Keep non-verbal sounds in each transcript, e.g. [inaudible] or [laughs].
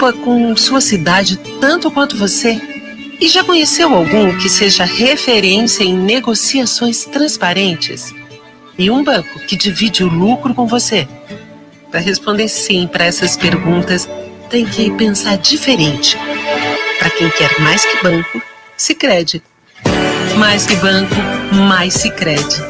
preocupa com sua cidade tanto quanto você? E já conheceu algum que seja referência em negociações transparentes? E um banco que divide o lucro com você? Para responder sim para essas perguntas, tem que pensar diferente. Para quem quer mais que banco, se crede. Mais que banco, mais se crede.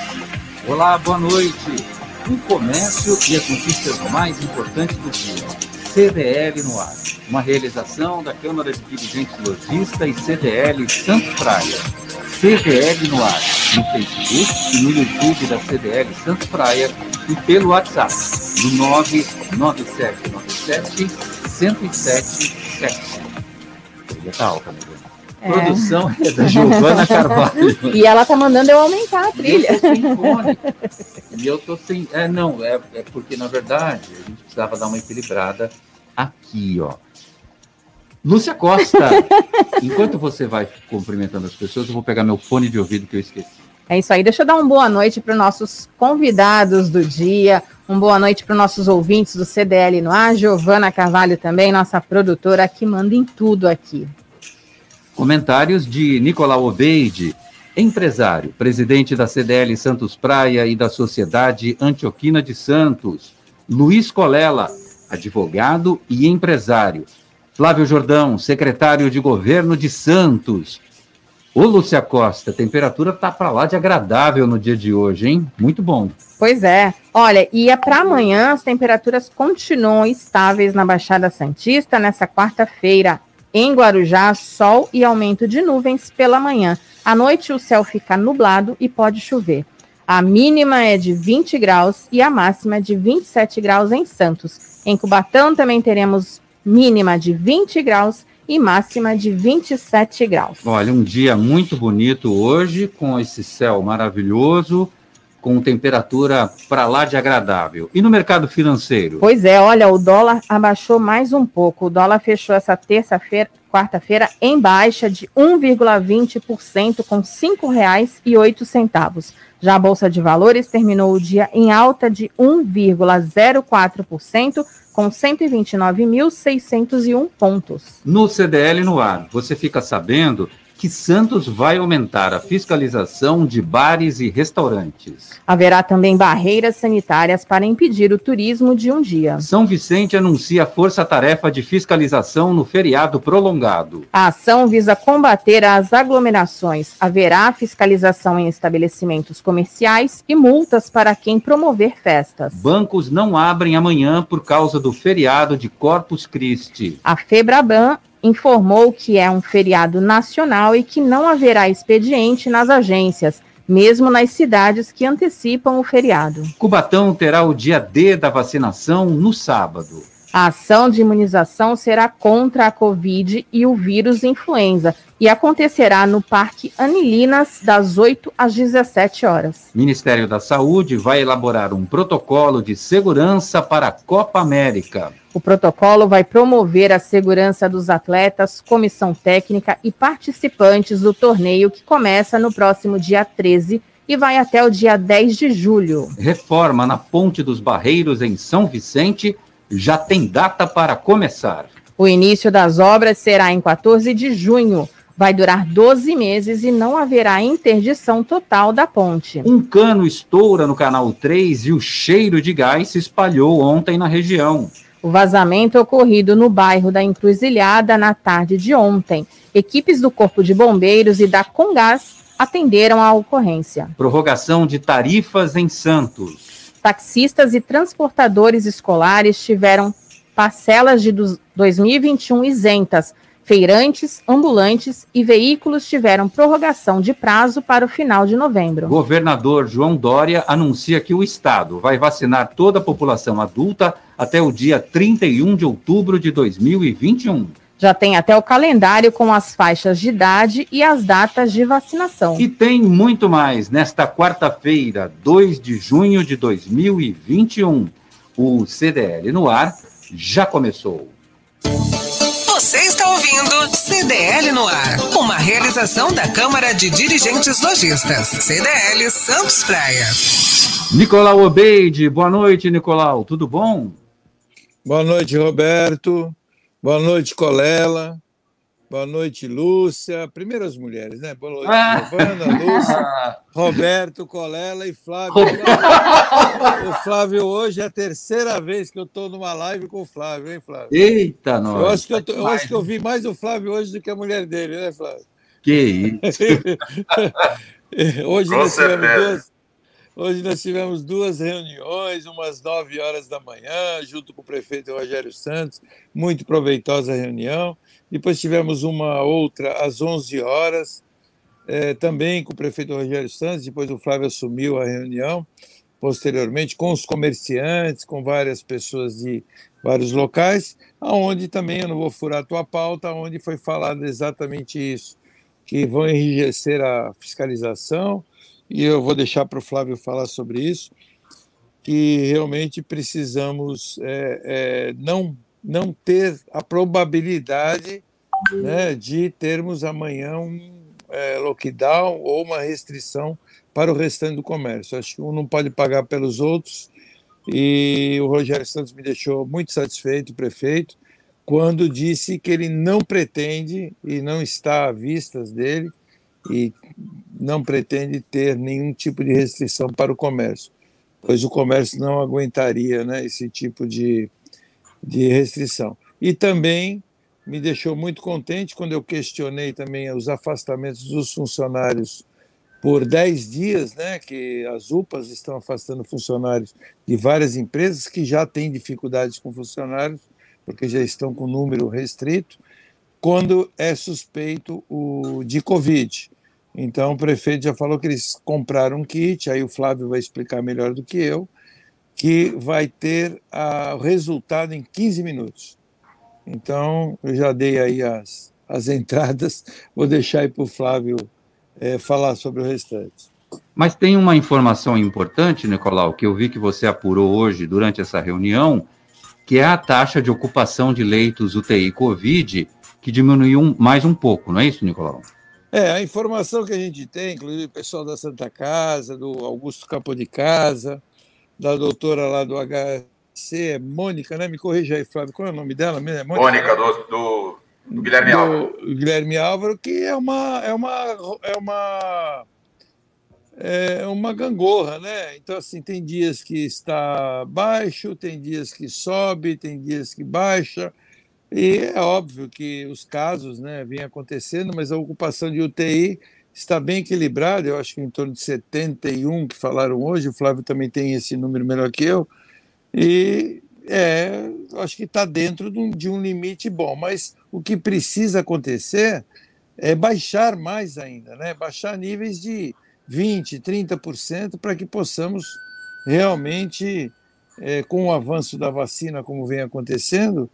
Olá, boa noite. O comércio e as notícias mais importantes do dia. CDL no ar. Uma realização da Câmara de Dirigentes Logista e CDL Santos Praia. CDL no ar. No Facebook e no YouTube da CDL Santos Praia e pelo WhatsApp no 99797 1077. Ele tá alta, né? É. Produção é da [laughs] Giovana Carvalho. E ela tá mandando eu aumentar a trilha. Eu tô sem fone. E eu tô sem. É, não, é, é porque, na verdade, a gente precisava dar uma equilibrada aqui, ó. Lúcia Costa, [laughs] enquanto você vai cumprimentando as pessoas, eu vou pegar meu fone de ouvido que eu esqueci. É isso aí. Deixa eu dar uma boa noite para os nossos convidados do dia. Uma boa noite para os nossos ouvintes do CDL no ar. Giovana Carvalho também, nossa produtora, que manda em tudo aqui. Comentários de Nicolau Obeide, empresário, presidente da CDL Santos Praia e da Sociedade Antioquina de Santos. Luiz Colela, advogado e empresário. Flávio Jordão, secretário de governo de Santos. Ô, Lúcia Costa, a temperatura tá para lá de agradável no dia de hoje, hein? Muito bom. Pois é. Olha, e é para amanhã as temperaturas continuam estáveis na Baixada Santista nessa quarta-feira. Em Guarujá, sol e aumento de nuvens pela manhã. À noite, o céu fica nublado e pode chover. A mínima é de 20 graus e a máxima é de 27 graus em Santos. Em Cubatão também teremos mínima de 20 graus e máxima de 27 graus. Olha, um dia muito bonito hoje, com esse céu maravilhoso, com temperatura para lá de agradável. E no mercado financeiro? Pois é, olha, o dólar abaixou mais um pouco. O dólar fechou essa terça-feira, quarta-feira, em baixa de 1,20% com R$ 5,08. Já a Bolsa de Valores terminou o dia em alta de 1,04% com 129.601 pontos. No CDL no ar, você fica sabendo que Santos vai aumentar a fiscalização de bares e restaurantes. Haverá também barreiras sanitárias para impedir o turismo de um dia. São Vicente anuncia força-tarefa de fiscalização no feriado prolongado. A ação visa combater as aglomerações. Haverá fiscalização em estabelecimentos comerciais e multas para quem promover festas. Bancos não abrem amanhã por causa do feriado de Corpus Christi. A Febraban informou que é um feriado nacional e que não haverá expediente nas agências, mesmo nas cidades que antecipam o feriado. Cubatão terá o dia D da vacinação no sábado. A ação de imunização será contra a Covid e o vírus influenza e acontecerá no Parque Anilinas, das 8 às 17 horas. Ministério da Saúde vai elaborar um protocolo de segurança para a Copa América. O protocolo vai promover a segurança dos atletas, comissão técnica e participantes do torneio que começa no próximo dia 13 e vai até o dia 10 de julho. Reforma na Ponte dos Barreiros em São Vicente já tem data para começar. O início das obras será em 14 de junho. Vai durar 12 meses e não haverá interdição total da ponte. Um cano estoura no canal 3 e o cheiro de gás se espalhou ontem na região. O vazamento ocorrido no bairro da Encruzilhada na tarde de ontem. Equipes do Corpo de Bombeiros e da Congás atenderam à ocorrência. Prorrogação de tarifas em Santos. Taxistas e transportadores escolares tiveram parcelas de 2021 isentas. Feirantes, ambulantes e veículos tiveram prorrogação de prazo para o final de novembro. Governador João Dória anuncia que o Estado vai vacinar toda a população adulta até o dia 31 de outubro de 2021. Já tem até o calendário com as faixas de idade e as datas de vacinação. E tem muito mais nesta quarta-feira, 2 de junho de 2021. O CDL no ar já começou. Você está ouvindo CDL no ar, uma realização da Câmara de Dirigentes Lojistas, CDL Santos Praia. Nicolau Obeide, boa noite, Nicolau, tudo bom? Boa noite, Roberto. Boa noite, Colela. Boa noite, Lúcia. Primeiro as mulheres, né? Boa noite, ah. Giovana, Lúcia, [laughs] Roberto, Colela e Flávio. o Flávio hoje é a terceira vez que eu estou numa live com o Flávio, hein, Flávio? Eita, nós. Eu acho que eu, tô, eu, acho que eu vi mais o Flávio hoje do que a mulher dele, né, Flávio? Que isso. [laughs] hoje com nós tivemos duas, Hoje nós tivemos duas reuniões, umas 9 horas da manhã, junto com o prefeito Rogério Santos, muito proveitosa reunião. Depois tivemos uma outra às 11 horas, é, também com o prefeito Rogério Santos. Depois o Flávio assumiu a reunião, posteriormente, com os comerciantes, com várias pessoas de vários locais, aonde também, eu não vou furar a tua pauta, onde foi falado exatamente isso, que vão enrijecer a fiscalização, e eu vou deixar para o Flávio falar sobre isso, que realmente precisamos é, é, não, não ter a probabilidade né, de termos amanhã um é, lockdown ou uma restrição para o restante do comércio. Acho que um não pode pagar pelos outros e o Rogério Santos me deixou muito satisfeito, prefeito, quando disse que ele não pretende e não está à vistas dele e não pretende ter nenhum tipo de restrição para o comércio, pois o comércio não aguentaria né, esse tipo de, de restrição. E também me deixou muito contente quando eu questionei também os afastamentos dos funcionários por 10 dias, né, que as UPAs estão afastando funcionários de várias empresas que já têm dificuldades com funcionários, porque já estão com número restrito, quando é suspeito o, de Covid. Então, o prefeito já falou que eles compraram um kit, aí o Flávio vai explicar melhor do que eu, que vai ter o resultado em 15 minutos. Então, eu já dei aí as, as entradas, vou deixar aí para o Flávio é, falar sobre o restante. Mas tem uma informação importante, Nicolau, que eu vi que você apurou hoje durante essa reunião, que é a taxa de ocupação de leitos UTI Covid, que diminuiu mais um pouco, não é isso, Nicolau? É, a informação que a gente tem, inclusive o pessoal da Santa Casa, do Augusto Campo de Casa, da doutora lá do HC, é Mônica, né? Me corrija aí, Flávio, qual é o nome dela? É Mônica, Mônica do, do, do, Guilherme Álvaro. Guilherme Álvaro, que é uma, é uma, é uma é uma gangorra, né? Então, assim, tem dias que está baixo, tem dias que sobe, tem dias que baixa. E é óbvio que os casos né, vêm acontecendo, mas a ocupação de UTI está bem equilibrada, eu acho que em torno de 71 que falaram hoje, o Flávio também tem esse número melhor que eu, e é, acho que está dentro de um, limite bom, mas o que precisa acontecer é baixar mais ainda, né? baixar níveis de 20%, 30% para que possamos realmente, é, com o avanço da vacina, como vem acontecendo,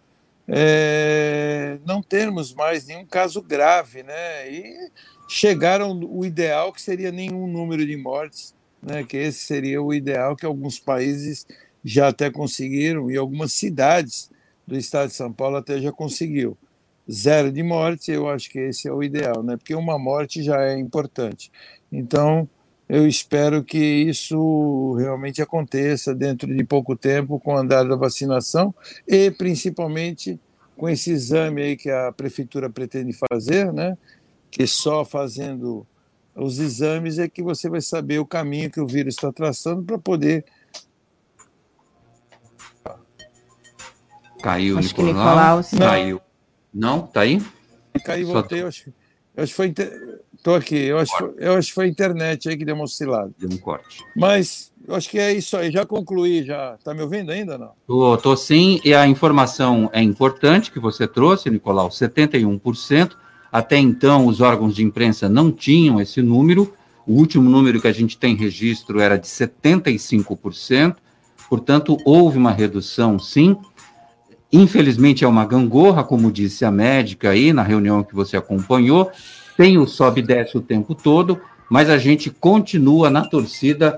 é, não termos mais nenhum caso grave, né? E chegaram o ideal que seria nenhum número de mortes, né? Que esse seria o ideal que alguns países já até conseguiram e algumas cidades do estado de São Paulo até já conseguiu. Zero de mortes, eu acho que esse é o ideal, né? Porque uma morte já é importante. Então, eu espero que isso realmente aconteça dentro de pouco tempo com o andar da vacinação e principalmente com esse exame aí que a prefeitura pretende fazer, né? Que só fazendo os exames é que você vai saber o caminho que o vírus está traçando para poder Caiu, Acho Nicolau. Nicolau Caiu. Não, tá aí? caí e voltei, eu acho, acho que foi. Estou aqui, eu acho, eu acho que foi a internet aí que deu uma oscilada. Deu um corte. Mas eu acho que é isso aí, já concluí, já. Está me ouvindo ainda não? Tô, tô sim, e a informação é importante que você trouxe, Nicolau, 71%. Até então, os órgãos de imprensa não tinham esse número. O último número que a gente tem registro era de 75%. Portanto, houve uma redução, sim. Infelizmente, é uma gangorra, como disse a médica aí na reunião que você acompanhou. Tem o sobe e desce o tempo todo, mas a gente continua na torcida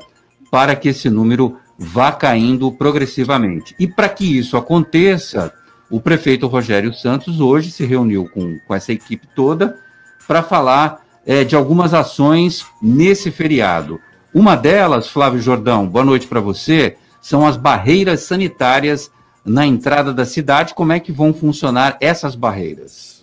para que esse número vá caindo progressivamente. E para que isso aconteça, o prefeito Rogério Santos hoje se reuniu com, com essa equipe toda para falar é, de algumas ações nesse feriado. Uma delas, Flávio Jordão, boa noite para você, são as barreiras sanitárias na entrada da cidade. Como é que vão funcionar essas barreiras?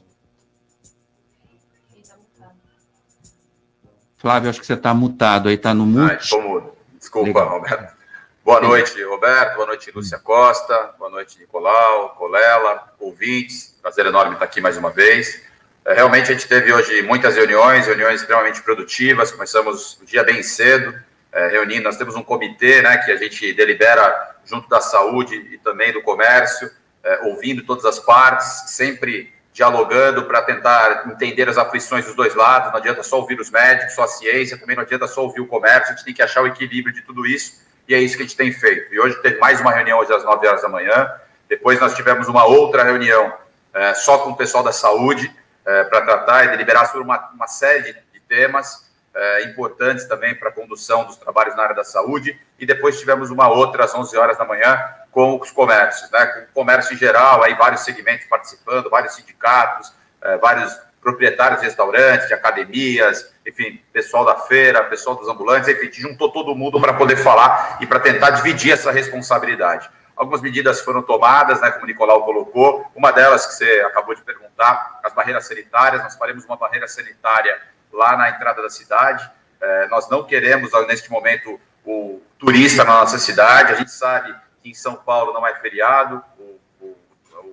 Flávio, acho que você está mutado aí, está no mute. Ah, Desculpa, Legal. Roberto. Boa noite, Roberto. Boa noite, Lúcia Costa. Boa noite, Nicolau, Colela, ouvintes. Prazer enorme estar aqui mais uma vez. É, realmente a gente teve hoje muitas reuniões, reuniões extremamente produtivas. Começamos o dia bem cedo, é, reunindo. Nós temos um comitê, né, que a gente delibera junto da saúde e também do comércio, é, ouvindo todas as partes, sempre dialogando para tentar entender as aflições dos dois lados. Não adianta só ouvir os médicos, só a ciência, também não adianta só ouvir o comércio. A gente tem que achar o equilíbrio de tudo isso e é isso que a gente tem feito. E hoje teve mais uma reunião hoje às 9 horas da manhã. Depois nós tivemos uma outra reunião é, só com o pessoal da saúde é, para tratar e deliberar sobre uma, uma série de, de temas é, importantes também para a condução dos trabalhos na área da saúde. E depois tivemos uma outra às 11 horas da manhã com os comércios, né? Com o comércio em geral, aí vários segmentos participando, vários sindicatos, é, vários proprietários de restaurantes, de academias, enfim, pessoal da feira, pessoal dos ambulantes, enfim, juntou todo mundo para poder falar e para tentar dividir essa responsabilidade. Algumas medidas foram tomadas, né, como o Nicolau colocou, uma delas que você acabou de perguntar, as barreiras sanitárias, nós faremos uma barreira sanitária lá na entrada da cidade, é, nós não queremos, neste momento, o turista na nossa cidade, a gente sabe que em São Paulo não é feriado, o, o,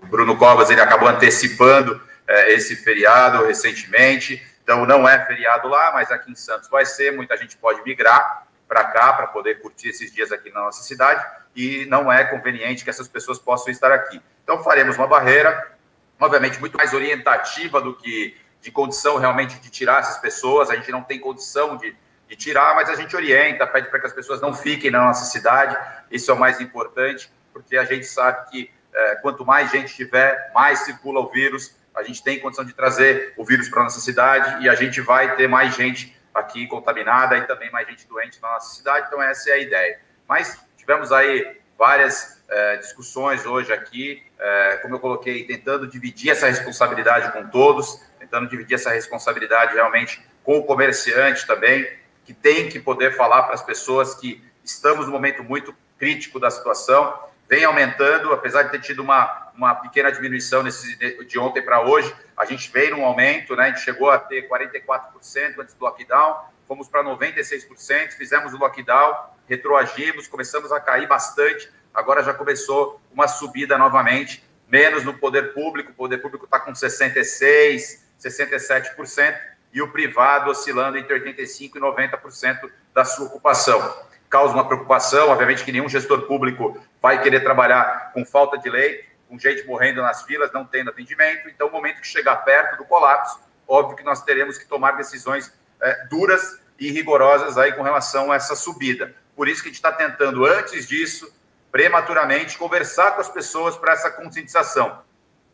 o Bruno Covas, ele acabou antecipando é, esse feriado recentemente. Então, não é feriado lá, mas aqui em Santos vai ser. Muita gente pode migrar para cá para poder curtir esses dias aqui na nossa cidade e não é conveniente que essas pessoas possam estar aqui. Então, faremos uma barreira, obviamente, muito mais orientativa do que de condição realmente de tirar essas pessoas. A gente não tem condição de, de tirar, mas a gente orienta, pede para que as pessoas não fiquem na nossa cidade. Isso é o mais importante, porque a gente sabe que é, quanto mais gente tiver, mais circula o vírus a gente tem condição de trazer o vírus para nossa cidade e a gente vai ter mais gente aqui contaminada e também mais gente doente na nossa cidade. Então, essa é a ideia. Mas tivemos aí várias é, discussões hoje aqui, é, como eu coloquei, tentando dividir essa responsabilidade com todos, tentando dividir essa responsabilidade realmente com o comerciante também, que tem que poder falar para as pessoas que estamos num momento muito crítico da situação vem aumentando, apesar de ter tido uma, uma pequena diminuição de ontem para hoje, a gente veio num aumento, né? A gente chegou a ter 44% antes do lockdown, fomos para 96%, fizemos o lockdown, retroagimos, começamos a cair bastante, agora já começou uma subida novamente, menos no poder público, o poder público está com 66%, 67%, e o privado oscilando entre 85% e 90% da sua ocupação causa uma preocupação. Obviamente que nenhum gestor público vai querer trabalhar com falta de leito, com gente morrendo nas filas, não tendo atendimento. Então, no momento que chegar perto do colapso, óbvio que nós teremos que tomar decisões é, duras e rigorosas aí com relação a essa subida. Por isso que a gente está tentando, antes disso, prematuramente, conversar com as pessoas para essa conscientização.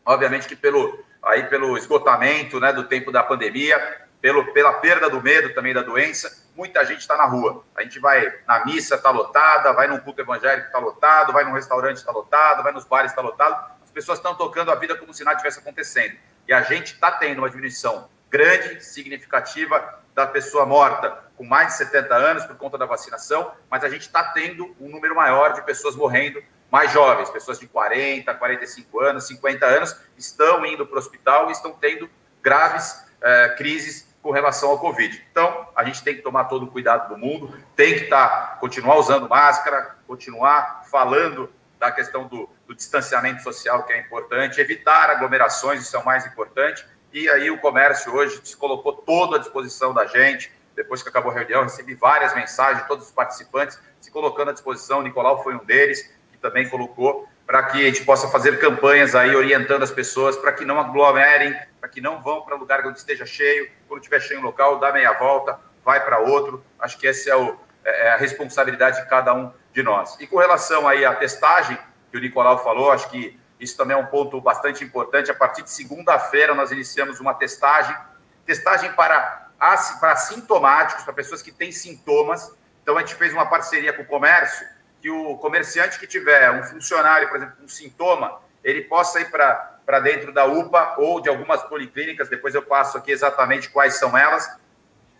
Obviamente que pelo, aí pelo esgotamento né, do tempo da pandemia, pelo, pela perda do medo também da doença, muita gente está na rua. A gente vai na missa, está lotada, vai num culto evangélico, está lotado, vai num restaurante, está lotado, vai nos bares, está lotado. As pessoas estão tocando a vida como se nada tivesse acontecendo. E a gente está tendo uma diminuição grande, significativa da pessoa morta com mais de 70 anos por conta da vacinação, mas a gente está tendo um número maior de pessoas morrendo mais jovens, pessoas de 40, 45 anos, 50 anos, estão indo para o hospital e estão tendo graves eh, crises com relação ao Covid. Então, a gente tem que tomar todo o cuidado do mundo, tem que estar, continuar usando máscara, continuar falando da questão do, do distanciamento social, que é importante, evitar aglomerações, isso é o mais importante, E aí o comércio hoje se colocou todo à disposição da gente. Depois que acabou a reunião, recebi várias mensagens de todos os participantes se colocando à disposição. O Nicolau foi um deles, também colocou, para que a gente possa fazer campanhas aí orientando as pessoas para que não aglomerem, para que não vão para lugar onde esteja cheio. Quando estiver cheio um local, dá meia volta, vai para outro. Acho que essa é, o, é, é a responsabilidade de cada um de nós. E com relação aí à testagem, que o Nicolau falou, acho que isso também é um ponto bastante importante. A partir de segunda-feira, nós iniciamos uma testagem, testagem para, para sintomáticos, para pessoas que têm sintomas. Então, a gente fez uma parceria com o comércio, que o comerciante que tiver um funcionário, por exemplo, com um sintoma, ele possa ir para dentro da UPA ou de algumas policlínicas, depois eu passo aqui exatamente quais são elas,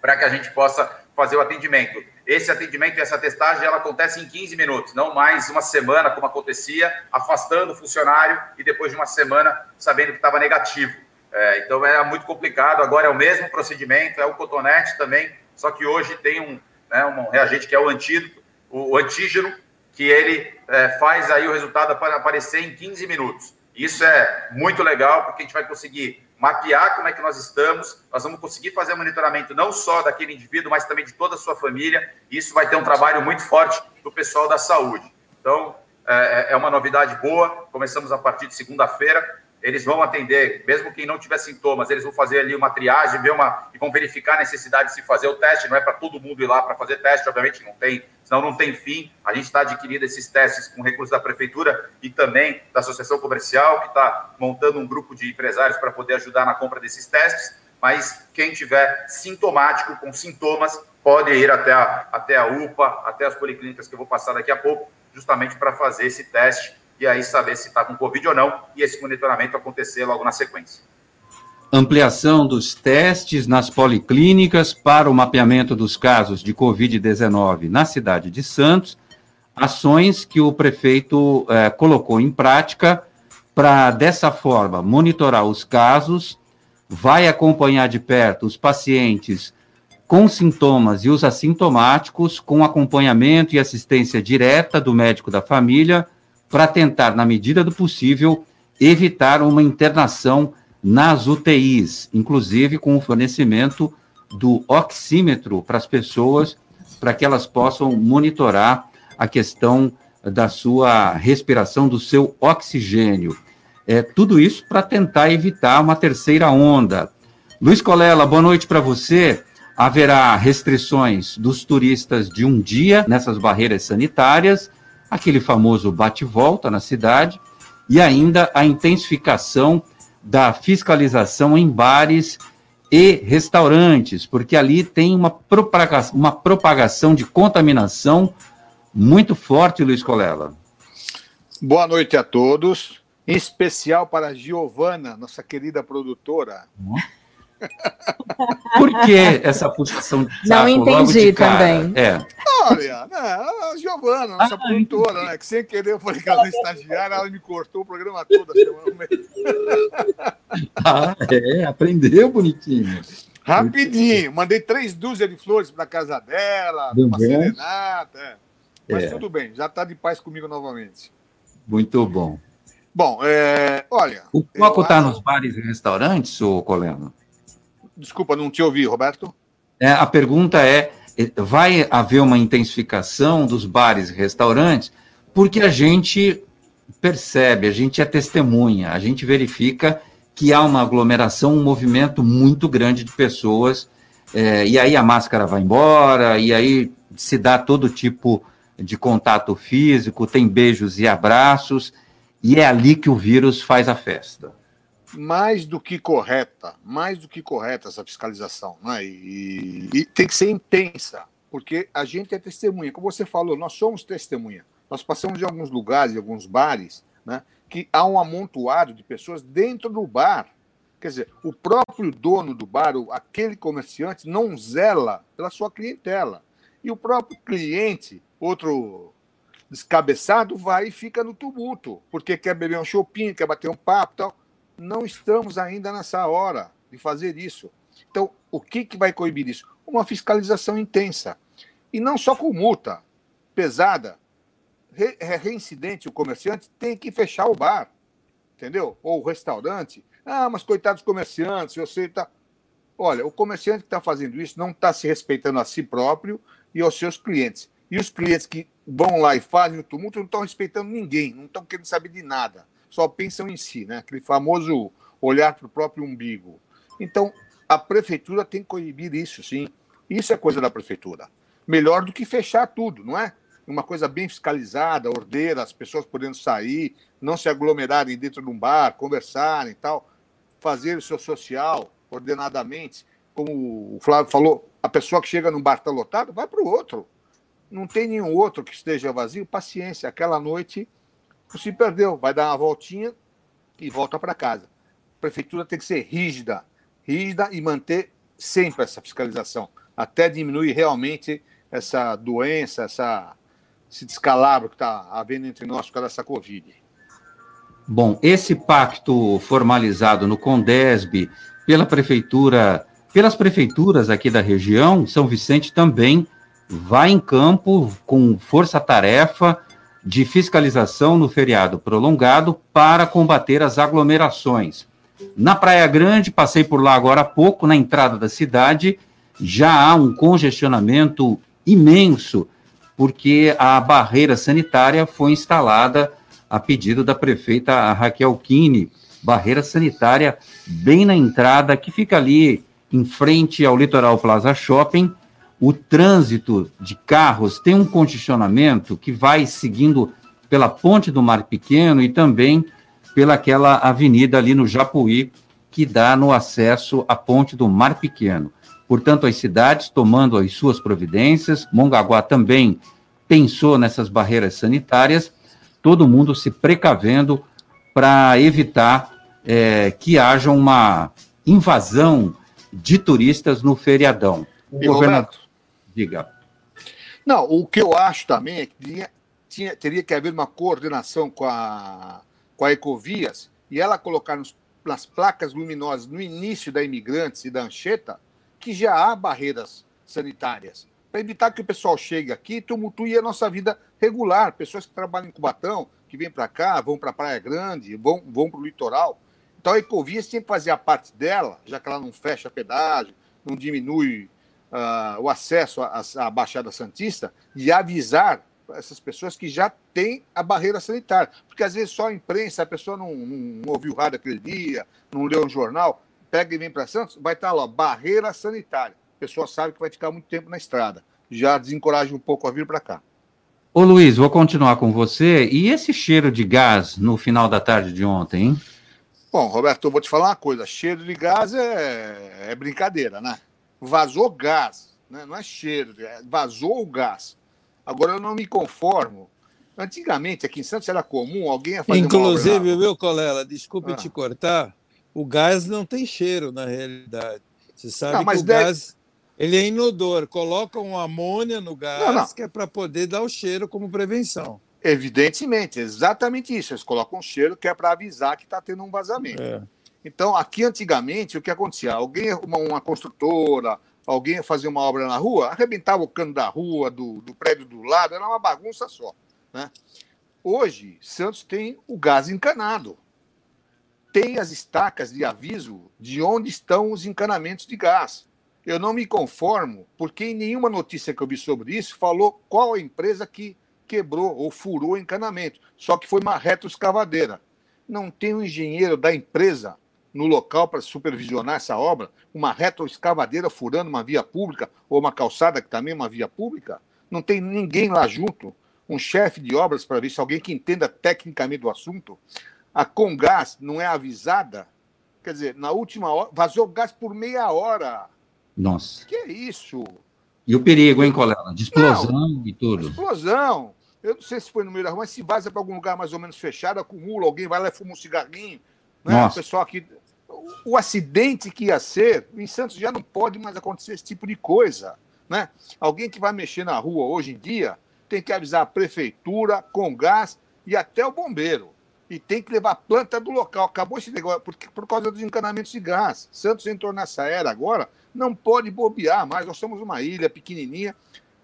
para que a gente possa fazer o atendimento. Esse atendimento e essa testagem ela acontece em 15 minutos, não mais uma semana, como acontecia, afastando o funcionário e depois de uma semana sabendo que estava negativo. É, então era muito complicado. Agora é o mesmo procedimento, é o cotonete também, só que hoje tem um, né, um reagente que é o antídoto, o antígeno, que ele é, faz aí o resultado aparecer em 15 minutos. Isso é muito legal, porque a gente vai conseguir mapear como é que nós estamos, nós vamos conseguir fazer monitoramento não só daquele indivíduo, mas também de toda a sua família. Isso vai ter um trabalho muito forte do pessoal da saúde. Então, é, é uma novidade boa. Começamos a partir de segunda-feira eles vão atender, mesmo quem não tiver sintomas, eles vão fazer ali uma triagem, ver uma, e vão verificar a necessidade de se fazer o teste. Não é para todo mundo ir lá para fazer teste, obviamente não tem, senão não tem fim. A gente está adquirindo esses testes com recursos da prefeitura e também da associação comercial, que está montando um grupo de empresários para poder ajudar na compra desses testes. Mas quem tiver sintomático, com sintomas, pode ir até a, até a UPA, até as policlínicas que eu vou passar daqui a pouco, justamente para fazer esse teste e aí saber se está com Covid ou não, e esse monitoramento acontecer logo na sequência. Ampliação dos testes nas policlínicas para o mapeamento dos casos de Covid-19 na cidade de Santos, ações que o prefeito eh, colocou em prática para, dessa forma, monitorar os casos, vai acompanhar de perto os pacientes com sintomas e os assintomáticos, com acompanhamento e assistência direta do médico da família para tentar, na medida do possível, evitar uma internação nas UTIs, inclusive com o fornecimento do oxímetro para as pessoas, para que elas possam monitorar a questão da sua respiração, do seu oxigênio. É, tudo isso para tentar evitar uma terceira onda. Luiz Colela, boa noite para você. Haverá restrições dos turistas de um dia nessas barreiras sanitárias aquele famoso bate-volta na cidade e ainda a intensificação da fiscalização em bares e restaurantes, porque ali tem uma propagação, uma propagação de contaminação muito forte, Luiz Colela. Boa noite a todos, em especial para a Giovana, nossa querida produtora. Por que essa puxação de saco Não entendi também. É. Olha, né, a Giovana, nossa ah, produtora, né, que sem querer eu falei que ela é estagiária, ela me cortou o programa todo. ah, é, aprendeu bonitinho. Rapidinho, mandei três dúzias de flores para casa dela, uma serenata. É. Mas é. tudo bem, já está de paz comigo novamente. Muito bom. Bom, é, olha. O foco está acho... nos bares e restaurantes, ô Coleno? Desculpa, não te ouvi, Roberto. É, a pergunta é: vai haver uma intensificação dos bares e restaurantes? Porque a gente percebe, a gente é testemunha, a gente verifica que há uma aglomeração, um movimento muito grande de pessoas, é, e aí a máscara vai embora, e aí se dá todo tipo de contato físico, tem beijos e abraços, e é ali que o vírus faz a festa mais do que correta, mais do que correta essa fiscalização, né? E, e, tem que ser intensa, porque a gente é testemunha. Como você falou, nós somos testemunha. Nós passamos em alguns lugares, em alguns bares, né? Que há um amontoado de pessoas dentro do bar. Quer dizer, o próprio dono do bar, aquele comerciante, não zela pela sua clientela. E o próprio cliente, outro descabeçado, vai e fica no tumulto, porque quer beber um chopinho, quer bater um papo tal não estamos ainda nessa hora de fazer isso. Então, o que, que vai coibir isso? Uma fiscalização intensa. E não só com multa pesada. Re, reincidente, o comerciante tem que fechar o bar, entendeu? Ou o restaurante. Ah, mas coitados comerciantes, eu sei, tá. Olha, o comerciante que está fazendo isso não está se respeitando a si próprio e aos seus clientes. E os clientes que vão lá e fazem o tumulto não estão respeitando ninguém, não estão querendo saber de nada, só pensam em si, né? Aquele famoso olhar para o próprio umbigo. Então, a prefeitura tem que coibir isso, sim. Isso é coisa da prefeitura. Melhor do que fechar tudo, não é? Uma coisa bem fiscalizada, ordeira, as pessoas podendo sair, não se aglomerarem dentro de um bar, conversarem e tal, fazer o seu social ordenadamente. Como o Flávio falou, a pessoa que chega num bar está lotado, vai para o outro. Não tem nenhum outro que esteja vazio, paciência. Aquela noite se perdeu, vai dar uma voltinha e volta para casa. A prefeitura tem que ser rígida, rígida e manter sempre essa fiscalização, até diminuir realmente essa doença, essa, esse descalabro que está havendo entre nós por causa dessa Covid. Bom, esse pacto formalizado no Condesb pela prefeitura, pelas prefeituras aqui da região, São Vicente também vai em campo com força-tarefa de fiscalização no feriado prolongado para combater as aglomerações. Na Praia Grande, passei por lá agora há pouco, na entrada da cidade, já há um congestionamento imenso, porque a barreira sanitária foi instalada a pedido da prefeita Raquel Kine, barreira sanitária bem na entrada, que fica ali em frente ao Litoral Plaza Shopping. O trânsito de carros tem um congestionamento que vai seguindo pela Ponte do Mar Pequeno e também pelaquela avenida ali no Japuí, que dá no acesso à Ponte do Mar Pequeno. Portanto, as cidades tomando as suas providências, Mongaguá também pensou nessas barreiras sanitárias, todo mundo se precavendo para evitar é, que haja uma invasão de turistas no feriadão. O governador, diga. Não, o que eu acho também é que tinha, tinha, teria que haver uma coordenação com a, com a Ecovias e ela colocar nos, nas placas luminosas no início da Imigrantes e da Anchieta que já há barreiras sanitárias, para evitar que o pessoal chegue aqui e tumultue a nossa vida regular. Pessoas que trabalham em Cubatão, que vêm para cá, vão para a Praia Grande, vão, vão para o litoral. Então a Ecovias tem que fazer a parte dela, já que ela não fecha pedágio, não diminui uh, o acesso à, Baixada Santista, de avisar essas pessoas que já têm a barreira sanitária. Porque às vezes só a imprensa, a pessoa não, não, não ouviu rádio aquele dia, não leu um jornal pega e vem para Santos, vai estar tá lá, barreira sanitária. A pessoa sabe que vai ficar muito tempo na estrada. Já desencoraja um pouco a vir para cá. Ô Luiz, vou continuar com você. E esse cheiro de gás no final da tarde de ontem, hein? Bom, Roberto, eu vou te falar uma coisa. Cheiro de gás é, é brincadeira, né? Vazou gás, né? não é cheiro, é vazou o gás. Agora eu não me conformo. Antigamente, aqui em Santos era comum alguém ia fazer Inclusive, viu, Colela, desculpe ah. te cortar, o gás não tem cheiro na realidade. Você sabe não, que o deve... gás ele é inodor. Colocam amônia no gás não, não. que é para poder dar o cheiro como prevenção. Evidentemente, exatamente isso. Eles colocam cheiro que é para avisar que está tendo um vazamento. É. Então, aqui antigamente, o que acontecia? Alguém, uma, uma construtora, alguém ia fazer uma obra na rua, arrebentava o cano da rua, do, do prédio do lado, era uma bagunça só. Né? Hoje, Santos tem o gás encanado tem as estacas de aviso de onde estão os encanamentos de gás. Eu não me conformo, porque em nenhuma notícia que eu vi sobre isso falou qual a empresa que quebrou ou furou o encanamento. Só que foi uma retroescavadeira. Não tem um engenheiro da empresa no local para supervisionar essa obra, uma retroescavadeira furando uma via pública ou uma calçada que também é uma via pública? Não tem ninguém lá junto, um chefe de obras para ver se alguém que entenda tecnicamente do assunto a Congás não é avisada, quer dizer, na última hora, vazou gás por meia hora. Nossa. Que é isso? E o perigo, hein, colega? De explosão não, e tudo. Explosão. Eu não sei se foi no meio da rua, mas se vaza para algum lugar mais ou menos fechado, acumula, alguém vai lá e fuma um cigarrinho. Né? O pessoal aqui. O, o acidente que ia ser, em Santos já não pode mais acontecer esse tipo de coisa. Né? Alguém que vai mexer na rua hoje em dia tem que avisar a prefeitura, com gás e até o bombeiro e tem que levar planta do local. Acabou esse negócio por, por causa dos encanamentos de gás. Santos entrou nessa era agora, não pode bobear mais. Nós somos uma ilha pequenininha.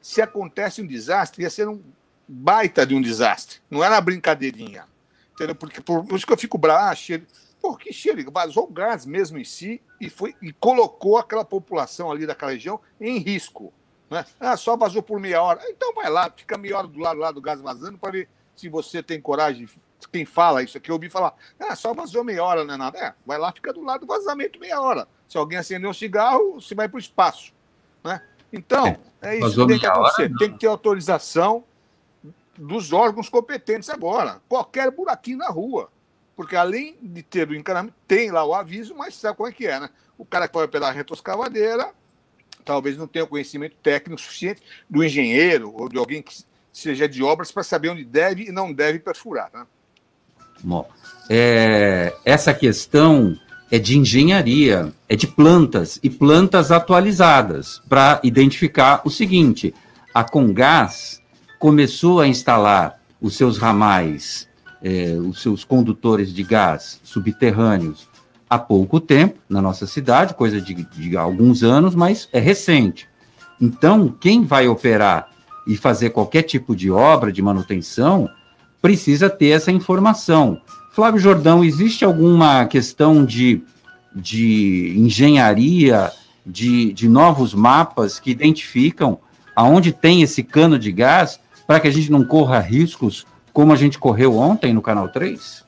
Se acontece um desastre, ia ser um baita de um desastre. Não era uma brincadeirinha. Entendeu? Porque, por, por isso que eu fico bravo. Ah, pô, que cheiro, vazou o gás mesmo em si e, foi, e colocou aquela população ali daquela região em risco. Né? Ah, só vazou por meia hora. Então vai lá, fica meia hora do lado lá do gás vazando para ver se você tem coragem. Quem fala isso aqui, eu ouvi falar, ah, só vazou meia hora, não é nada. É, vai lá, fica do lado do vazamento meia hora. Se alguém acender um cigarro, você vai para o espaço. Né? Então, é, é isso que tem que acontecer. Hora, tem que ter autorização dos órgãos competentes agora. Qualquer buraquinho na rua. Porque além de ter o encanamento, tem lá o aviso, mas sabe como é que é, né? O cara que vai operar a retroescavadeira talvez não tenha o conhecimento técnico suficiente do engenheiro ou de alguém que seja de obras para saber onde deve e não deve perfurar. Né? Bom, é, essa questão é de engenharia, é de plantas e plantas atualizadas para identificar o seguinte: a Congás começou a instalar os seus ramais, é, os seus condutores de gás subterrâneos há pouco tempo na nossa cidade, coisa de, de alguns anos, mas é recente. Então, quem vai operar e fazer qualquer tipo de obra de manutenção precisa ter essa informação. Flávio Jordão, existe alguma questão de, de engenharia, de, de novos mapas que identificam aonde tem esse cano de gás para que a gente não corra riscos como a gente correu ontem no Canal 3?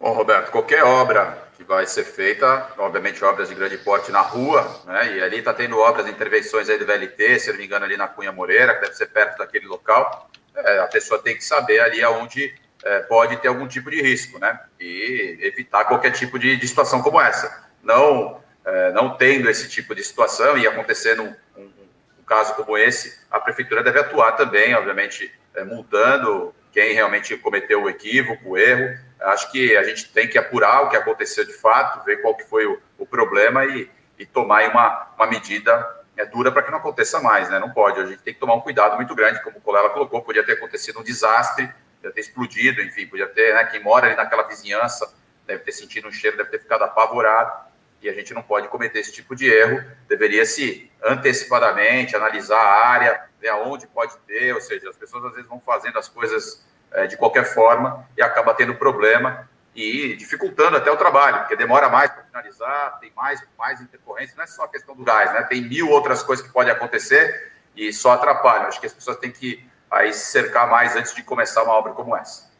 Bom, Roberto, qualquer obra que vai ser feita, obviamente obras de grande porte na rua, né? E ali está tendo obras, intervenções aí do VLT, se não me engano, ali na Cunha Moreira, que deve ser perto daquele local. É, a pessoa tem que saber ali aonde é, pode ter algum tipo de risco, né? E evitar qualquer tipo de, de situação como essa. Não, é, não tendo esse tipo de situação e acontecendo um, um, um, caso como esse, a prefeitura deve atuar também, obviamente, é, multando quem realmente cometeu o equívoco, o erro. Acho que a gente tem que apurar o que aconteceu de fato, ver qual que foi o, o problema e, e tomar uma, uma medida é, dura para que não aconteça mais, né? Não pode. A gente tem que tomar um cuidado muito grande, como o colega colocou, podia ter acontecido um desastre, podia ter explodido, enfim, podia ter, né, quem mora ali naquela vizinhança deve ter sentido um cheiro, deve ter ficado apavorado, e a gente não pode cometer esse tipo de erro, deveria se antecipadamente analisar a área, ver aonde pode ter, ou seja, as pessoas às vezes vão fazendo as coisas é, de qualquer forma e acaba tendo problema e dificultando até o trabalho, porque demora mais para finalizar, tem mais, mais intercorrência, não é só a questão do gás, né? Tem mil outras coisas que podem acontecer e só atrapalham. Acho que as pessoas têm que aí se cercar mais antes de começar uma obra como essa.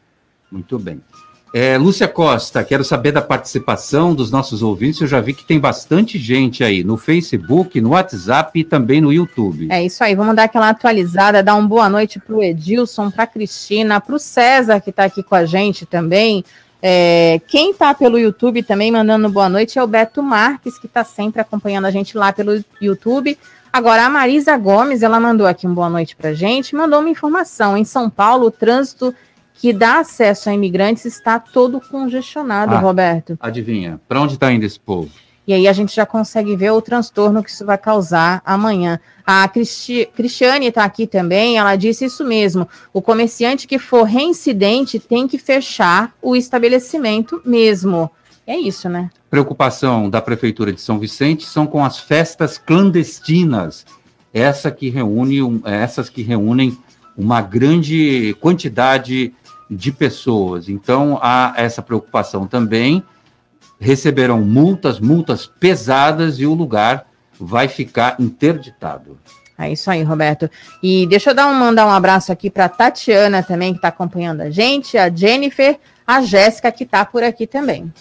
Muito bem. É, Lúcia Costa, quero saber da participação dos nossos ouvintes. Eu já vi que tem bastante gente aí no Facebook, no WhatsApp e também no YouTube. É isso aí, vamos dar aquela atualizada, dar uma boa noite para o Edilson, para a Cristina, para o César, que está aqui com a gente também. É, quem está pelo YouTube também mandando boa noite é o Beto Marques, que está sempre acompanhando a gente lá pelo YouTube. Agora, a Marisa Gomes, ela mandou aqui um boa noite para gente, mandou uma informação. Em São Paulo, o trânsito que dá acesso a imigrantes está todo congestionado, ah, Roberto. Adivinha, para onde está indo esse povo? E aí a gente já consegue ver o transtorno que isso vai causar amanhã. A Cristi Cristiane está aqui também, ela disse isso mesmo. O comerciante que for reincidente tem que fechar o estabelecimento mesmo. É isso, né? Preocupação da Prefeitura de São Vicente são com as festas clandestinas. Essa que reúne, essas que reúnem uma grande quantidade de pessoas. Então, há essa preocupação também. Receberão multas, multas pesadas e o lugar vai ficar interditado. É isso aí, Roberto. E deixa eu dar um, mandar um abraço aqui para Tatiana também, que está acompanhando a gente, a Jennifer, a Jéssica, que está por aqui também.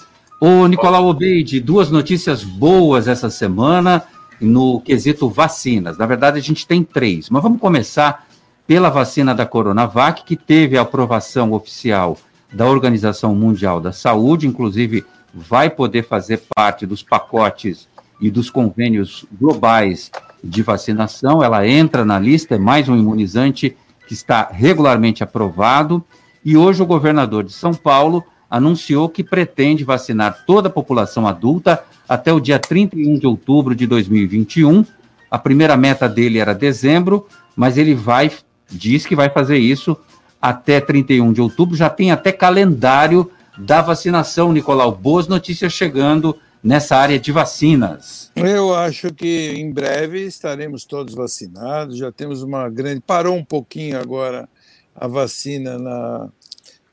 Ô, Nicolau Obeide, duas notícias boas essa semana no quesito vacinas. Na verdade, a gente tem três, mas vamos começar pela vacina da Coronavac, que teve a aprovação oficial da Organização Mundial da Saúde, inclusive vai poder fazer parte dos pacotes e dos convênios globais de vacinação. Ela entra na lista, é mais um imunizante que está regularmente aprovado. E hoje o governador de São Paulo anunciou que pretende vacinar toda a população adulta até o dia 31 de outubro de 2021. A primeira meta dele era dezembro, mas ele vai diz que vai fazer isso até 31 de outubro, já tem até calendário da vacinação, Nicolau. Boas notícias chegando nessa área de vacinas. Eu acho que em breve estaremos todos vacinados, já temos uma grande. Parou um pouquinho agora a vacina na,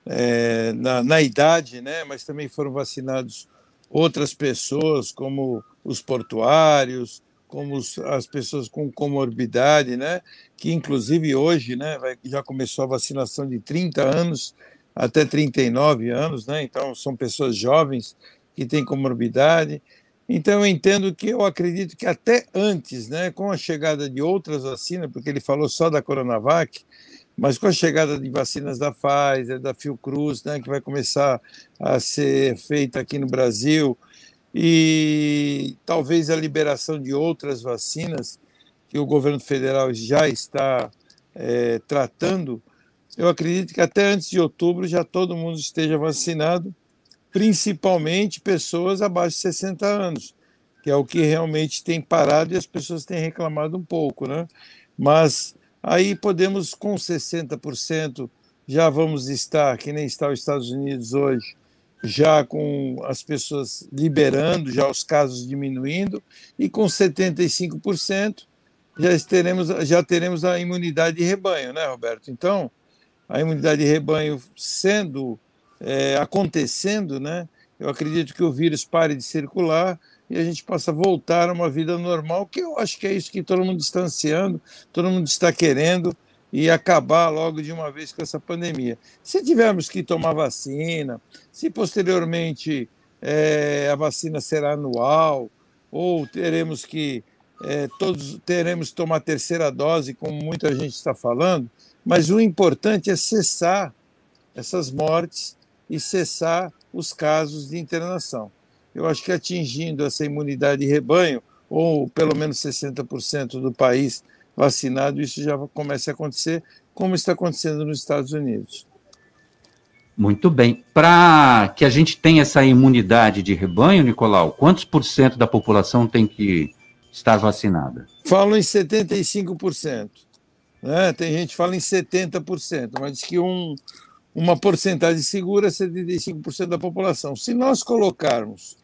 é, na, na idade, né? Mas também foram vacinados outras pessoas, como os portuários, como as pessoas com comorbidade, né? Que inclusive hoje, né? Já começou a vacinação de 30 anos até 39 anos, né? Então são pessoas jovens que têm comorbidade. Então eu entendo que eu acredito que até antes, né, com a chegada de outras vacinas, porque ele falou só da Coronavac, mas com a chegada de vacinas da Pfizer, da Fiocruz, né, que vai começar a ser feita aqui no Brasil, e talvez a liberação de outras vacinas que o governo federal já está é, tratando, eu acredito que até antes de outubro já todo mundo esteja vacinado, principalmente pessoas abaixo de 60 anos, que é o que realmente tem parado e as pessoas têm reclamado um pouco, né? Mas aí podemos com 60% já vamos estar, que nem está os Estados Unidos hoje, já com as pessoas liberando, já os casos diminuindo, e com 75% já teremos, já teremos a imunidade de rebanho, né, Roberto? Então, a imunidade de rebanho sendo é, acontecendo, né? Eu acredito que o vírus pare de circular e a gente possa voltar a uma vida normal, que eu acho que é isso que todo mundo está ansiando, todo mundo está querendo e acabar logo de uma vez com essa pandemia. Se tivermos que tomar vacina, se posteriormente é, a vacina será anual, ou teremos que é, todos teremos que tomar terceira dose, como muita gente está falando, mas o importante é cessar essas mortes e cessar os casos de internação. Eu acho que atingindo essa imunidade de rebanho, ou pelo menos 60% do país vacinado, isso já começa a acontecer, como está acontecendo nos Estados Unidos. Muito bem. Para que a gente tenha essa imunidade de rebanho, Nicolau, quantos por cento da população tem que estar vacinada? Falam em 75%. Né? Tem gente que fala em 70%, mas diz que um, uma porcentagem segura é 75% da população. Se nós colocarmos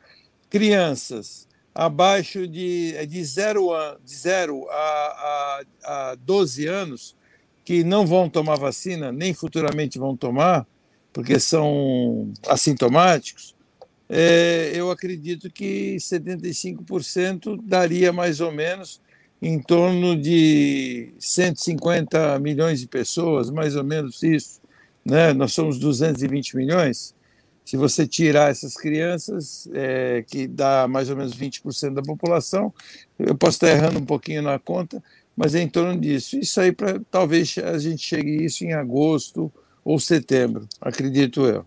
crianças abaixo de, é de 0 a, de zero a, a, a 12 anos que não vão tomar vacina, nem futuramente vão tomar, porque são assintomáticos, é, eu acredito que 75% daria mais ou menos em torno de 150 milhões de pessoas, mais ou menos isso. Né? Nós somos 220 milhões. Se você tirar essas crianças, é, que dá mais ou menos 20% da população, eu posso estar errando um pouquinho na conta, mas é em torno disso. Isso aí, pra, talvez a gente chegue isso em agosto ou setembro, acredito eu.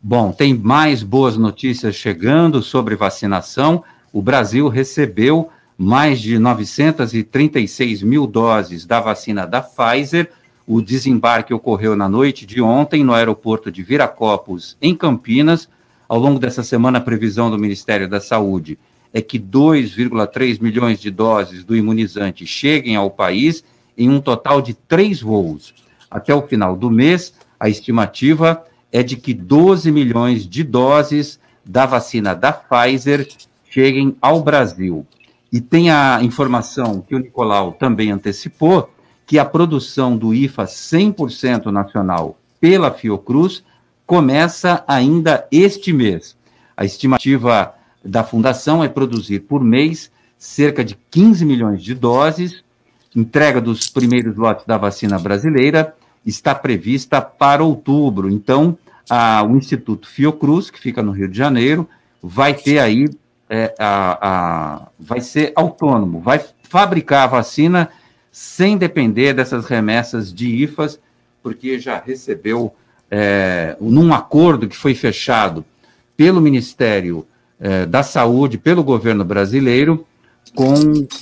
Bom, tem mais boas notícias chegando sobre vacinação. O Brasil recebeu mais de 936 mil doses da vacina da Pfizer o desembarque ocorreu na noite de ontem no aeroporto de Viracopos, em Campinas. Ao longo dessa semana, a previsão do Ministério da Saúde é que 2,3 milhões de doses do imunizante cheguem ao país em um total de três voos. Até o final do mês, a estimativa é de que 12 milhões de doses da vacina da Pfizer cheguem ao Brasil. E tem a informação que o Nicolau também antecipou, que a produção do IFA 100% nacional pela Fiocruz começa ainda este mês. A estimativa da fundação é produzir por mês cerca de 15 milhões de doses. Entrega dos primeiros lotes da vacina brasileira está prevista para outubro. Então, a, o Instituto Fiocruz, que fica no Rio de Janeiro, vai ter aí, é, a, a, vai ser autônomo, vai fabricar a vacina sem depender dessas remessas de IFAs, porque já recebeu, é, num acordo que foi fechado pelo Ministério é, da Saúde, pelo governo brasileiro, com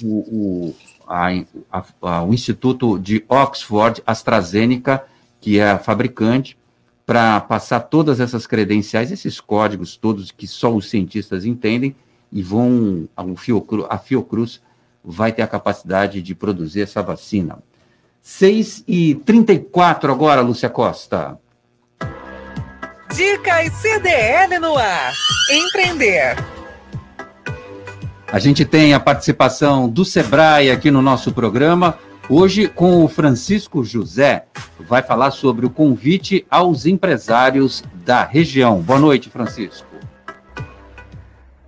o, o, a, a, a, o Instituto de Oxford AstraZeneca, que é a fabricante, para passar todas essas credenciais, esses códigos todos que só os cientistas entendem, e vão, a Fiocruz, a Fiocruz vai ter a capacidade de produzir essa vacina. 6 e 34 agora, Lúcia Costa. Dicas CDL no ar. Empreender. A gente tem a participação do Sebrae aqui no nosso programa. Hoje, com o Francisco José, vai falar sobre o convite aos empresários da região. Boa noite, Francisco.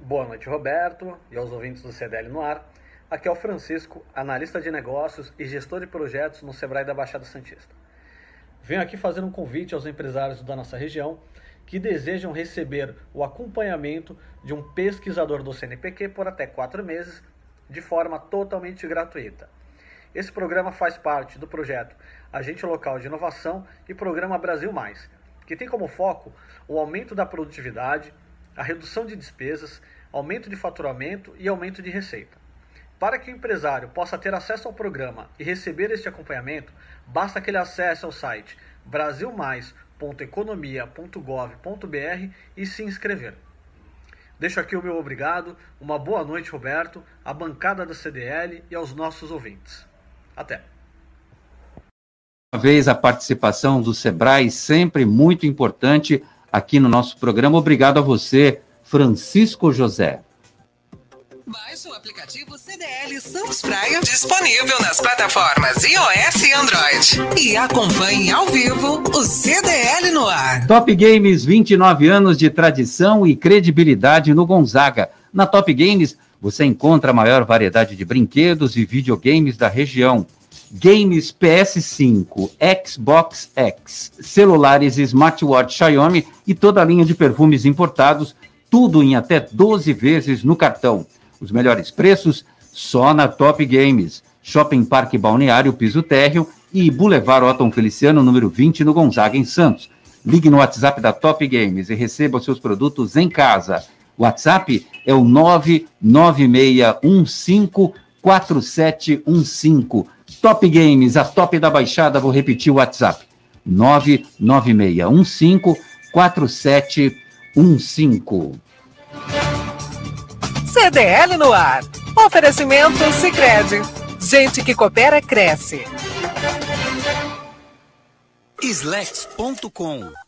Boa noite, Roberto, e aos ouvintes do CDL no ar. Aqui é o Francisco, analista de negócios e gestor de projetos no Sebrae da Baixada Santista. Venho aqui fazer um convite aos empresários da nossa região que desejam receber o acompanhamento de um pesquisador do CNPq por até quatro meses, de forma totalmente gratuita. Esse programa faz parte do projeto Agente Local de Inovação e Programa Brasil Mais, que tem como foco o aumento da produtividade, a redução de despesas, aumento de faturamento e aumento de receita. Para que o empresário possa ter acesso ao programa e receber este acompanhamento, basta que ele acesse ao site brasilmais.economia.gov.br e se inscrever. Deixo aqui o meu obrigado, uma boa noite, Roberto, à bancada da CDL e aos nossos ouvintes. Até. Uma vez a participação do Sebrae sempre muito importante aqui no nosso programa. Obrigado a você, Francisco José. Baixe o aplicativo CDL Santos Praia, disponível nas plataformas iOS e Android. E acompanhe ao vivo o CDL no ar. Top Games, 29 anos de tradição e credibilidade no Gonzaga. Na Top Games, você encontra a maior variedade de brinquedos e videogames da região. Games PS5, Xbox X, celulares smartwatch Xiaomi e toda a linha de perfumes importados, tudo em até 12 vezes no cartão. Os melhores preços só na Top Games. Shopping Parque Balneário Piso Térreo e Boulevard Otton Feliciano, número 20, no Gonzaga, em Santos. Ligue no WhatsApp da Top Games e receba os seus produtos em casa. O WhatsApp é o 996154715. Top Games, a top da baixada, vou repetir o WhatsApp. 996154715. CDL no ar. Oferecimento Sicredi. Gente que coopera cresce. Slex.com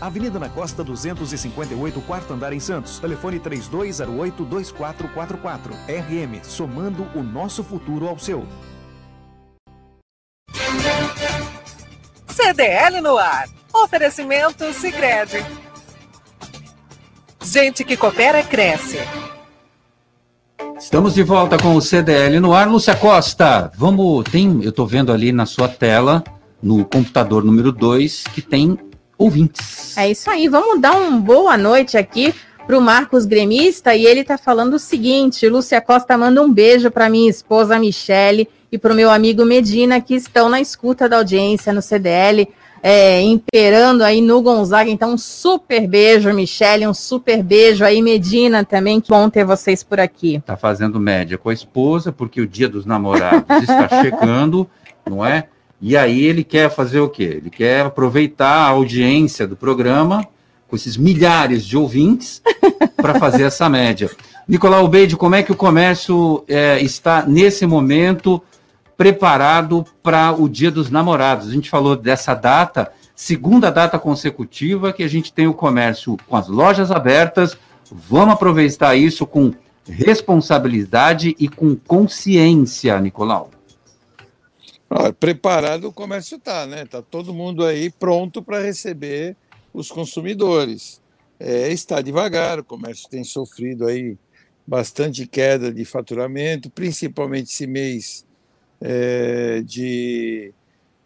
Avenida na Costa 258, quarto andar em Santos. Telefone 3208-2444. RM, somando o nosso futuro ao seu. CDL no ar. Oferecimento Sicredi. Gente que coopera cresce. Estamos de volta com o CDL no ar. Lúcia Costa, vamos. Tem, eu estou vendo ali na sua tela, no computador número 2, que tem ouvintes. É isso aí, vamos dar uma boa noite aqui para o Marcos Gremista e ele está falando o seguinte: Lúcia Costa manda um beijo para minha esposa Michele e para o meu amigo Medina que estão na escuta da audiência no CDL. É, imperando aí no Gonzaga. Então, um super beijo, Michele, um super beijo aí, Medina, também. Que bom ter vocês por aqui. Tá fazendo média com a esposa, porque o dia dos namorados está [laughs] chegando, não é? E aí ele quer fazer o quê? Ele quer aproveitar a audiência do programa, com esses milhares de ouvintes, [laughs] para fazer essa média. Nicolau Beide, como é que o comércio é, está, nesse momento, preparado para o Dia dos Namorados? A gente falou dessa data, segunda data consecutiva que a gente tem o comércio com as lojas abertas. Vamos aproveitar isso com responsabilidade e com consciência, Nicolau. Ah, preparado o comércio está, né? Está todo mundo aí pronto para receber os consumidores. É, está devagar, o comércio tem sofrido aí bastante queda de faturamento, principalmente esse mês é, de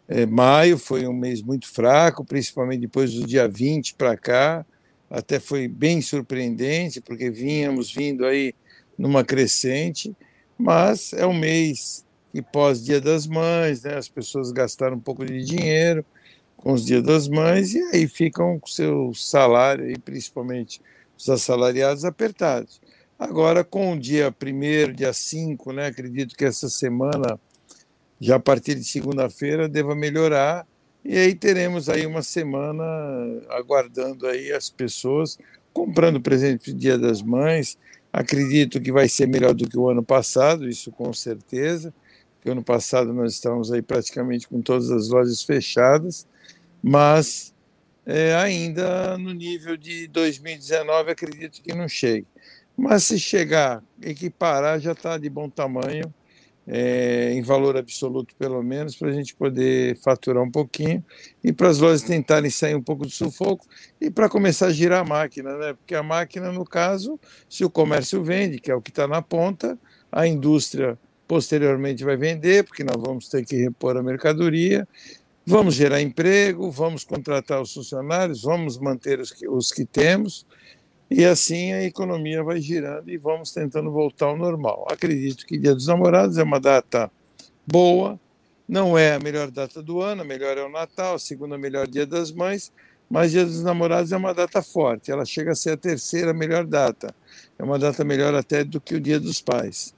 é, maio, foi um mês muito fraco, principalmente depois do dia 20 para cá, até foi bem surpreendente, porque vínhamos vindo aí numa crescente, mas é um mês que pós-Dia das Mães, né, as pessoas gastaram um pouco de dinheiro com os Dia das Mães e aí ficam com seu salário, aí, principalmente os assalariados, apertados. Agora, com o dia 1 dia 5, né, acredito que essa semana, já a partir de segunda-feira, deva melhorar, e aí teremos aí uma semana aguardando aí as pessoas comprando presente para o Dia das Mães. Acredito que vai ser melhor do que o ano passado, isso com certeza. Porque ano passado nós estávamos aí praticamente com todas as lojas fechadas, mas é, ainda no nível de 2019 acredito que não chegue. Mas se chegar, equiparar já está de bom tamanho é, em valor absoluto, pelo menos, para a gente poder faturar um pouquinho e para as lojas tentarem sair um pouco do sufoco e para começar a girar a máquina, né? Porque a máquina, no caso, se o comércio vende, que é o que está na ponta, a indústria posteriormente vai vender, porque nós vamos ter que repor a mercadoria, vamos gerar emprego, vamos contratar os funcionários, vamos manter os que, os que temos e assim a economia vai girando e vamos tentando voltar ao normal. Acredito que Dia dos Namorados é uma data boa, não é a melhor data do ano, a melhor é o Natal, a segunda melhor Dia das Mães, mas Dia dos Namorados é uma data forte, ela chega a ser a terceira melhor data. É uma data melhor até do que o Dia dos Pais.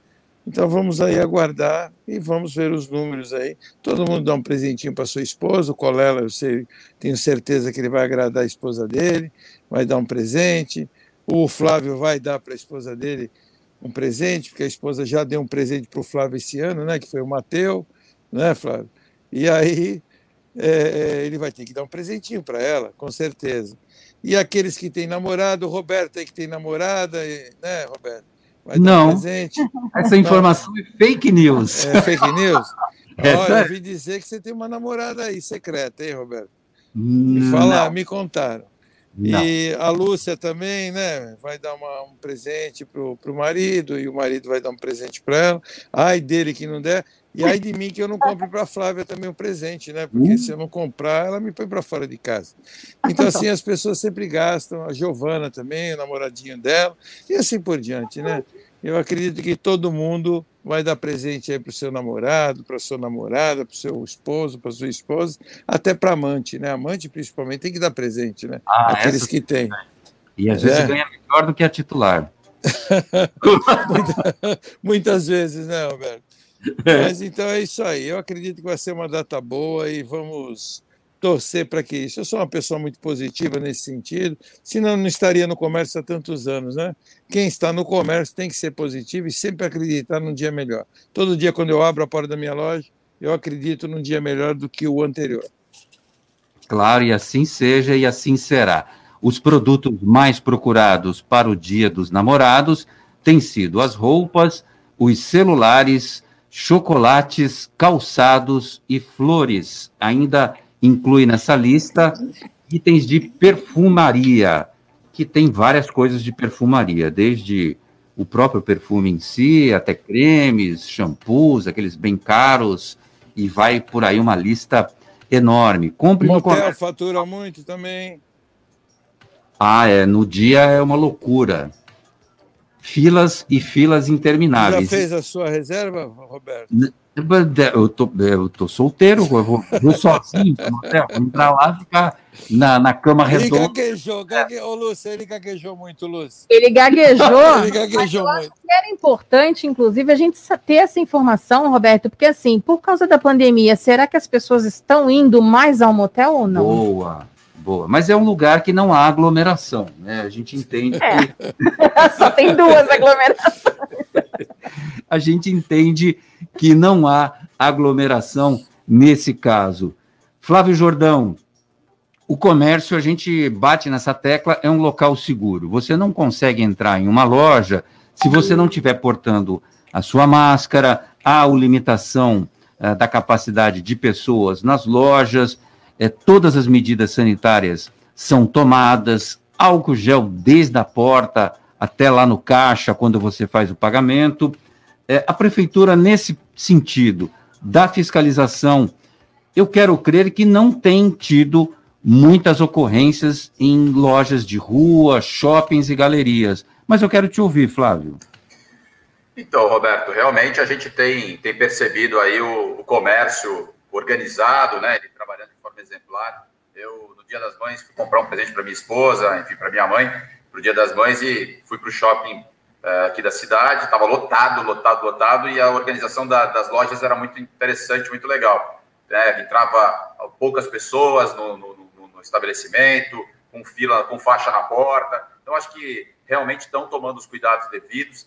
Então vamos aí aguardar e vamos ver os números aí. Todo mundo dá um presentinho para sua esposa, o Colela, eu sei, tenho certeza que ele vai agradar a esposa dele, vai dar um presente. O Flávio vai dar para a esposa dele um presente, porque a esposa já deu um presente para o Flávio esse ano, né? Que foi o Mateu, né, Flávio? E aí é, ele vai ter que dar um presentinho para ela, com certeza. E aqueles que têm namorado, o Roberto aí que tem namorada, né, Roberto? Vai Não. Um presente. Essa informação Não. é fake news. É fake news? [laughs] Olha, eu ouvi dizer que você tem uma namorada aí secreta, hein, Roberto? Me fala, me contaram. Não. E a Lúcia também, né? Vai dar uma, um presente para o marido, e o marido vai dar um presente para ela. Ai dele que não der. E ai de mim que eu não compre para a Flávia também um presente, né? Porque hum. se eu não comprar, ela me põe para fora de casa. Então, assim, as pessoas sempre gastam. A Giovana também, o namoradinho dela, e assim por diante, né? Eu acredito que todo mundo vai dar presente aí para o seu namorado, para sua namorada, para o seu esposo, para sua esposa, até para amante, né? Amante, principalmente, tem que dar presente, né? Ah, Aqueles que têm. E às é. vezes ganha melhor do que a titular. [laughs] Muitas vezes, né, Roberto? É. Mas então é isso aí. Eu acredito que vai ser uma data boa e vamos torcer para que isso. Eu sou uma pessoa muito positiva nesse sentido, senão não estaria no comércio há tantos anos, né? Quem está no comércio tem que ser positivo e sempre acreditar num dia melhor. Todo dia, quando eu abro a porta da minha loja, eu acredito num dia melhor do que o anterior. Claro, e assim seja e assim será. Os produtos mais procurados para o Dia dos Namorados têm sido as roupas, os celulares, chocolates, calçados e flores. Ainda inclui nessa lista itens de perfumaria, que tem várias coisas de perfumaria, desde o próprio perfume em si, até cremes, shampoos, aqueles bem caros, e vai por aí uma lista enorme. Compre Motel no fatura muito também. Ah, é. No dia é uma loucura. Filas e filas intermináveis. Já fez a sua reserva, Roberto? Eu tô, eu tô solteiro, eu vou, vou sozinho vou entrar lá e ficar na, na cama redonda. Ele gaguejou, gague... Ô, Lúcio, ele gaguejou muito, Lúcio. Ele gaguejou. ele gaguejou muito. Era importante, inclusive, a gente ter essa informação, Roberto, porque assim, por causa da pandemia, será que as pessoas estão indo mais ao motel ou não? Boa, boa. Mas é um lugar que não há aglomeração, né? A gente entende é. que. [laughs] Só tem duas aglomerações. [laughs] a gente entende que não há aglomeração nesse caso. Flávio Jordão, o comércio, a gente bate nessa tecla, é um local seguro. Você não consegue entrar em uma loja se você não estiver portando a sua máscara, há a limitação uh, da capacidade de pessoas nas lojas, é, todas as medidas sanitárias são tomadas, álcool gel desde a porta até lá no caixa, quando você faz o pagamento. É, a prefeitura, nesse sentido da fiscalização, eu quero crer que não tem tido muitas ocorrências em lojas de rua, shoppings e galerias. Mas eu quero te ouvir, Flávio. Então, Roberto, realmente a gente tem, tem percebido aí o, o comércio organizado, né? Trabalhando exemplar. Eu, no Dia das Mães, fui comprar um presente para minha esposa, enfim, para minha mãe, para o Dia das Mães, e fui para o shopping uh, aqui da cidade. Estava lotado, lotado, lotado, e a organização da, das lojas era muito interessante, muito legal. Né? Entrava poucas pessoas no, no, no, no estabelecimento, com fila, com faixa na porta. Então, acho que realmente estão tomando os cuidados devidos.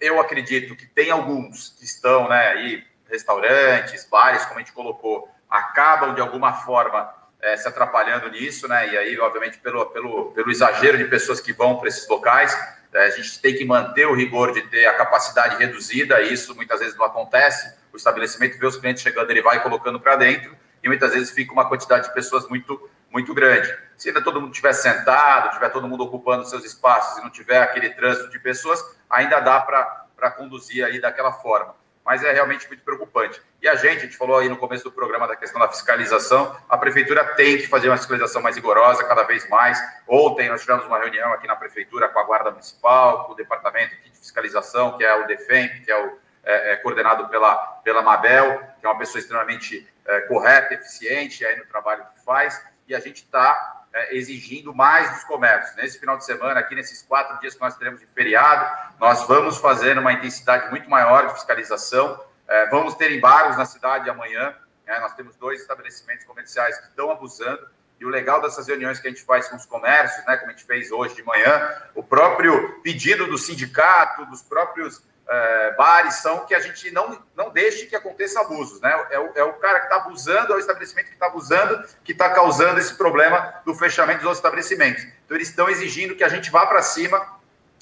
Eu acredito que tem alguns que estão, né, aí, restaurantes, bares, como a gente colocou, acabam de alguma forma é, se atrapalhando nisso, né? E aí, obviamente, pelo, pelo, pelo exagero de pessoas que vão para esses locais, é, a gente tem que manter o rigor de ter a capacidade reduzida, e isso muitas vezes não acontece. O estabelecimento vê os clientes chegando, ele vai colocando para dentro, e muitas vezes fica uma quantidade de pessoas muito muito grande. Se ainda todo mundo estiver sentado, tiver todo mundo ocupando seus espaços e não tiver aquele trânsito de pessoas, ainda dá para conduzir aí daquela forma. Mas é realmente muito preocupante. E a gente, a gente falou aí no começo do programa da questão da fiscalização, a prefeitura tem que fazer uma fiscalização mais rigorosa, cada vez mais. Ontem nós tivemos uma reunião aqui na prefeitura com a Guarda Municipal, com o departamento de fiscalização, que é o DEFEMP, que é o é, é, coordenado pela, pela Mabel, que é uma pessoa extremamente é, correta, eficiente aí no trabalho que faz e a gente está é, exigindo mais dos comércios. Nesse final de semana, aqui nesses quatro dias que nós teremos de feriado, nós vamos fazer uma intensidade muito maior de fiscalização. É, vamos ter embargos na cidade amanhã. Né? Nós temos dois estabelecimentos comerciais que estão abusando. E o legal dessas reuniões que a gente faz com os comércios, né, como a gente fez hoje de manhã, o próprio pedido do sindicato, dos próprios é, bares são que a gente não, não deixe que aconteça abusos, né? É o, é o cara que está abusando, é o estabelecimento que está abusando, que está causando esse problema do fechamento dos estabelecimentos. Então, eles estão exigindo que a gente vá para cima,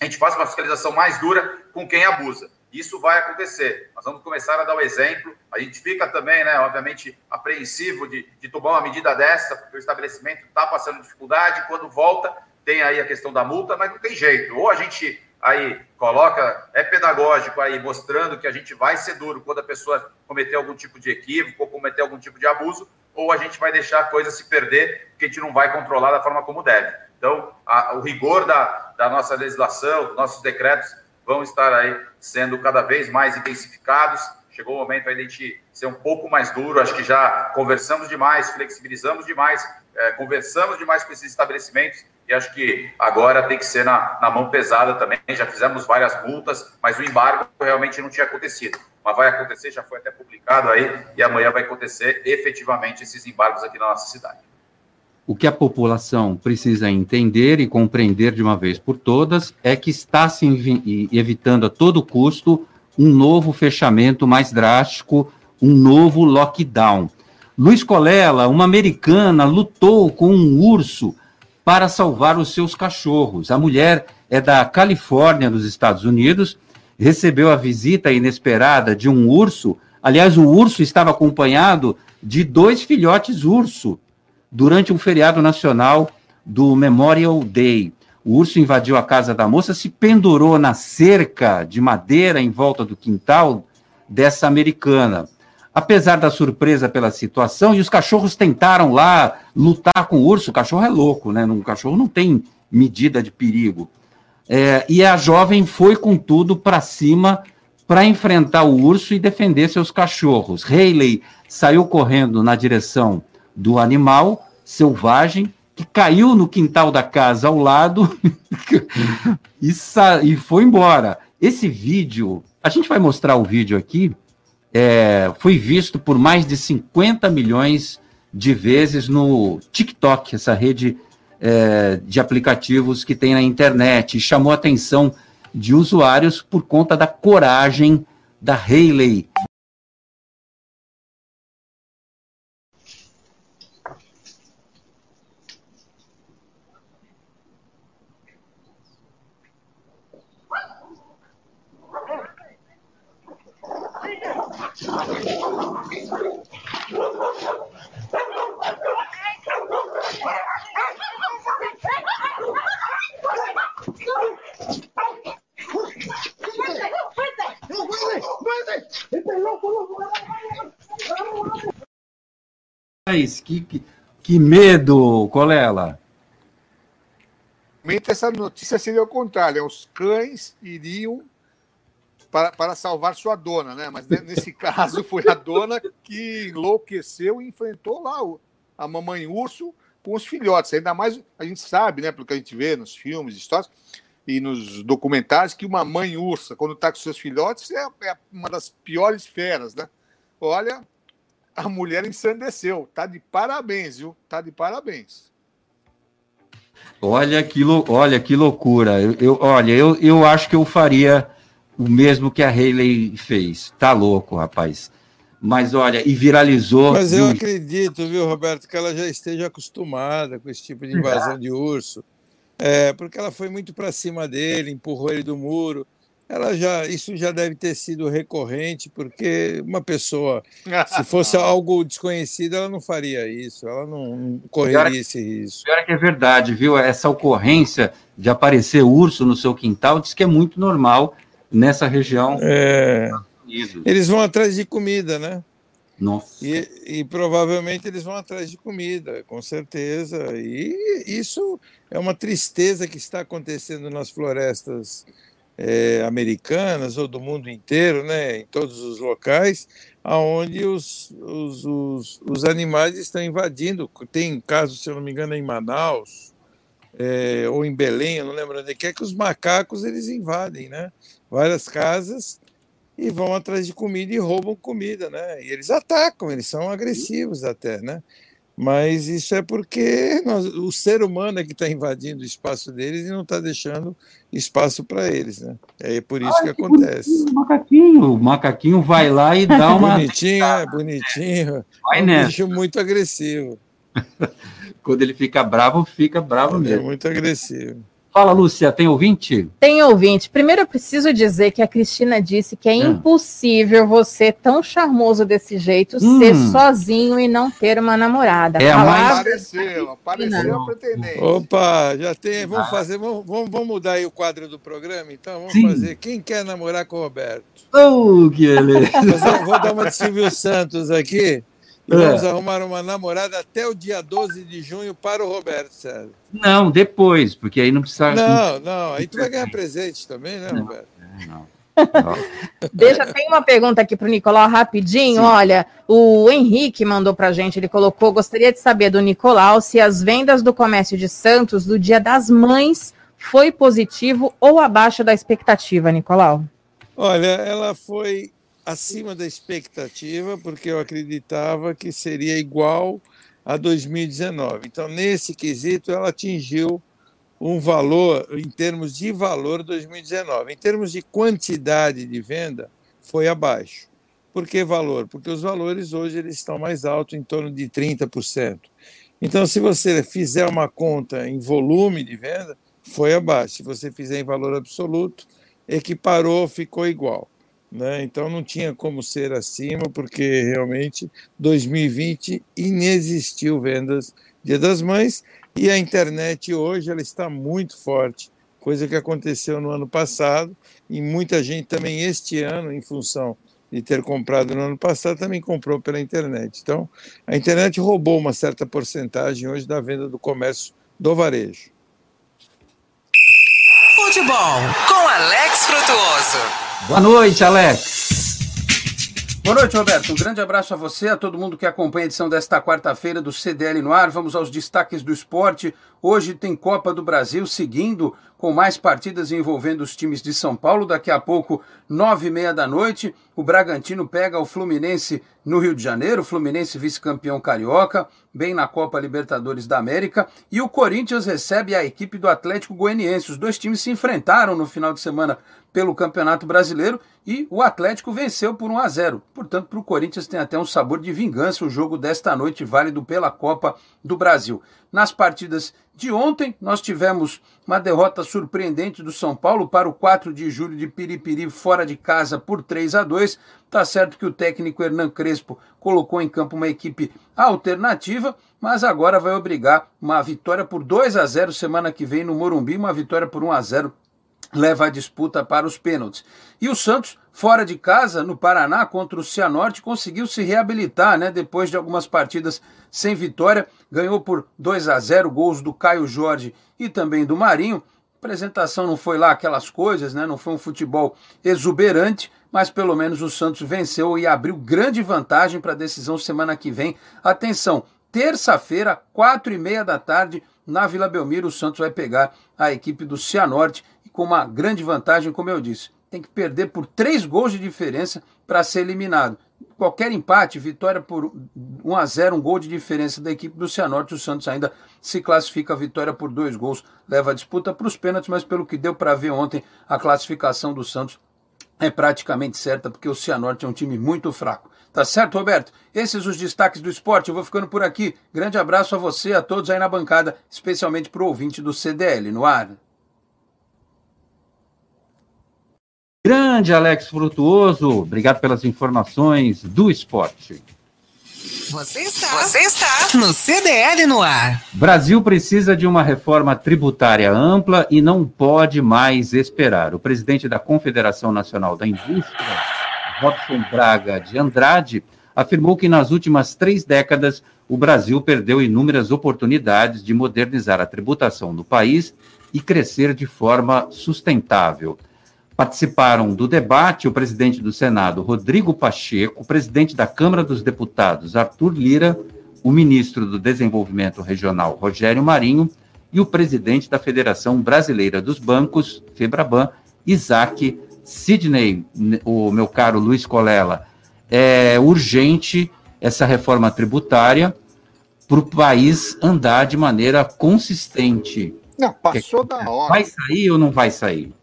a gente faça uma fiscalização mais dura com quem abusa. Isso vai acontecer. Nós vamos começar a dar o exemplo. A gente fica também, né, obviamente, apreensivo de, de tomar uma medida dessa, porque o estabelecimento está passando dificuldade. Quando volta, tem aí a questão da multa, mas não tem jeito. Ou a gente aí coloca, é pedagógico aí, mostrando que a gente vai ser duro quando a pessoa cometer algum tipo de equívoco ou cometer algum tipo de abuso, ou a gente vai deixar a coisa se perder, porque a gente não vai controlar da forma como deve. Então, a, o rigor da, da nossa legislação, nossos decretos, vão estar aí sendo cada vez mais intensificados. Chegou o momento aí de a gente ser um pouco mais duro, acho que já conversamos demais, flexibilizamos demais, é, conversamos demais com esses estabelecimentos, e acho que agora tem que ser na, na mão pesada também. Já fizemos várias multas, mas o embargo realmente não tinha acontecido. Mas vai acontecer, já foi até publicado aí, e amanhã vai acontecer efetivamente esses embargos aqui na nossa cidade. O que a população precisa entender e compreender de uma vez por todas é que está se evitando a todo custo um novo fechamento mais drástico, um novo lockdown. Luiz Colela, uma americana, lutou com um urso para salvar os seus cachorros. A mulher é da Califórnia, nos Estados Unidos, recebeu a visita inesperada de um urso. Aliás, o urso estava acompanhado de dois filhotes urso durante um feriado nacional do Memorial Day. O urso invadiu a casa da moça, se pendurou na cerca de madeira em volta do quintal dessa americana apesar da surpresa pela situação, e os cachorros tentaram lá lutar com o urso. O cachorro é louco, né? O cachorro não tem medida de perigo. É, e a jovem foi com tudo para cima para enfrentar o urso e defender seus cachorros. Hayley saiu correndo na direção do animal selvagem que caiu no quintal da casa ao lado [laughs] e, e foi embora. Esse vídeo, a gente vai mostrar o vídeo aqui é, foi visto por mais de 50 milhões de vezes no TikTok, essa rede é, de aplicativos que tem na internet, e chamou a atenção de usuários por conta da coragem da Hayley, Que, que, que medo, Colela! Essa notícia seria o contrário: é os cães iriam para, para salvar sua dona, né? Mas nesse [laughs] caso foi a dona que enlouqueceu e enfrentou lá o, a mamãe urso com os filhotes. Ainda mais a gente sabe, né, pelo que a gente vê nos filmes, histórias e nos documentários, que uma mãe ursa, quando está com seus filhotes, é, é uma das piores feras, né? Olha, a mulher ensandeceu. Tá de parabéns, viu? Tá de parabéns. Olha que, olha que loucura. Eu, eu, olha, eu, eu acho que eu faria o mesmo que a Hayley fez. Tá louco, rapaz. Mas olha, e viralizou. Mas eu acredito, viu, Roberto, que ela já esteja acostumada com esse tipo de invasão de urso. É, porque ela foi muito para cima dele, empurrou ele do muro ela já isso já deve ter sido recorrente porque uma pessoa se [laughs] fosse algo desconhecido ela não faria isso ela não, correria esse risco pior é que é verdade viu essa ocorrência de aparecer urso no seu quintal diz que é muito normal nessa região é... eles vão atrás de comida né nossa. E, e, provavelmente eles vão atrás de comida, com certeza. E isso é uma tristeza que está acontecendo nas florestas é, americanas ou do mundo inteiro, né, em todos os locais, aonde os, os, os, os, animais estão invadindo. Tem caso, se eu não me engano, em Manaus é, ou em Belém, eu não lembro onde é que é, que os macacos eles invadem, né, várias casas e vão atrás de comida e roubam comida, né, e eles atacam, eles são agressivos até, né. Mas isso é porque nós, o ser humano é que está invadindo o espaço deles e não está deixando espaço para eles, né? É por isso que, que acontece. O macaquinho, o macaquinho vai lá e dá [laughs] uma. Bonitinho, é, bonitinho. [laughs] Vai é um nessa. bicho muito agressivo. [laughs] Quando ele fica bravo, fica bravo ele é mesmo. É muito agressivo. Fala, Lúcia, tem ouvinte? Tem ouvinte. Primeiro eu preciso dizer que a Cristina disse que é, é. impossível você, tão charmoso desse jeito, hum. ser sozinho e não ter uma namorada. É, mais... Apareceu, apareceu a pretendente. Opa, já tem. Vamos fazer, vamos, vamos, vamos, mudar aí o quadro do programa, então? Vamos Sim. fazer. Quem quer namorar com o Roberto? Oh, que beleza. Vou dar uma de Silvio Santos aqui. E é. vamos arrumar uma namorada até o dia 12 de junho para o Roberto César. Não, depois, porque aí não precisa. Não, não, aí tu vai ganhar presente também, né, Roberto? Não. não. [laughs] Deixa, tem uma pergunta aqui para o Nicolau rapidinho. Sim. Olha, o Henrique mandou para a gente, ele colocou: gostaria de saber do Nicolau se as vendas do comércio de Santos do Dia das Mães foi positivo ou abaixo da expectativa, Nicolau? Olha, ela foi acima da expectativa, porque eu acreditava que seria igual a 2019. Então, nesse quesito, ela atingiu um valor, em termos de valor, 2019. Em termos de quantidade de venda, foi abaixo. Por que valor? Porque os valores hoje eles estão mais altos, em torno de 30%. Então, se você fizer uma conta em volume de venda, foi abaixo. Se você fizer em valor absoluto, equiparou, ficou igual. Né? Então não tinha como ser acima, porque realmente 2020 inexistiu vendas Dia das Mães e a internet hoje ela está muito forte, coisa que aconteceu no ano passado e muita gente também este ano, em função de ter comprado no ano passado, também comprou pela internet. Então a internet roubou uma certa porcentagem hoje da venda do comércio do varejo. Futebol com Alex Frutuoso. Boa noite, Alex. Boa noite, Roberto. Um grande abraço a você, a todo mundo que acompanha a edição desta quarta-feira do CDL no ar. Vamos aos destaques do esporte. Hoje tem Copa do Brasil seguindo com mais partidas envolvendo os times de São Paulo. Daqui a pouco, nove e meia da noite, o Bragantino pega o Fluminense no Rio de Janeiro. Fluminense vice-campeão carioca, bem na Copa Libertadores da América. E o Corinthians recebe a equipe do Atlético Goianiense. Os dois times se enfrentaram no final de semana pelo Campeonato Brasileiro e o Atlético venceu por 1 a 0. Portanto, para o Corinthians tem até um sabor de vingança o jogo desta noite, válido pela Copa do Brasil. Nas partidas de ontem, nós tivemos uma derrota surpreendente do São Paulo para o 4 de julho de Piripiri fora de casa por 3 a 2. Tá certo que o técnico Hernan Crespo colocou em campo uma equipe alternativa, mas agora vai obrigar uma vitória por 2 a 0 semana que vem no Morumbi, uma vitória por 1 a 0 leva a disputa para os pênaltis. E o Santos, fora de casa, no Paraná, contra o Cianorte, conseguiu se reabilitar, né? Depois de algumas partidas sem vitória, ganhou por 2 a 0 gols do Caio Jorge e também do Marinho. A apresentação não foi lá aquelas coisas, né? Não foi um futebol exuberante, mas pelo menos o Santos venceu e abriu grande vantagem para a decisão semana que vem. Atenção, terça-feira, quatro e meia da tarde, na Vila Belmiro, o Santos vai pegar a equipe do Cianorte e com uma grande vantagem, como eu disse. Tem que perder por três gols de diferença para ser eliminado. Qualquer empate, vitória por 1 a 0 um gol de diferença da equipe do Cianorte, o Santos ainda se classifica a vitória por dois gols, leva a disputa para os pênaltis, mas pelo que deu para ver ontem, a classificação do Santos é praticamente certa, porque o Cianorte é um time muito fraco. Tá certo, Roberto? Esses os destaques do esporte. Eu vou ficando por aqui. Grande abraço a você, a todos aí na bancada, especialmente para o ouvinte do CDL no ar. Grande Alex Frutuoso, obrigado pelas informações do esporte. Você está, você está no CDL no ar. Brasil precisa de uma reforma tributária ampla e não pode mais esperar. O presidente da Confederação Nacional da Indústria, Robson Braga de Andrade, afirmou que nas últimas três décadas o Brasil perdeu inúmeras oportunidades de modernizar a tributação do país e crescer de forma sustentável. Participaram do debate o presidente do Senado, Rodrigo Pacheco, o presidente da Câmara dos Deputados, Arthur Lira, o ministro do Desenvolvimento Regional, Rogério Marinho, e o presidente da Federação Brasileira dos Bancos, Febraban, Isaac Sidney, o meu caro Luiz Colela, é urgente essa reforma tributária para o país andar de maneira consistente. Não, passou da hora. Vai sair ou não vai sair?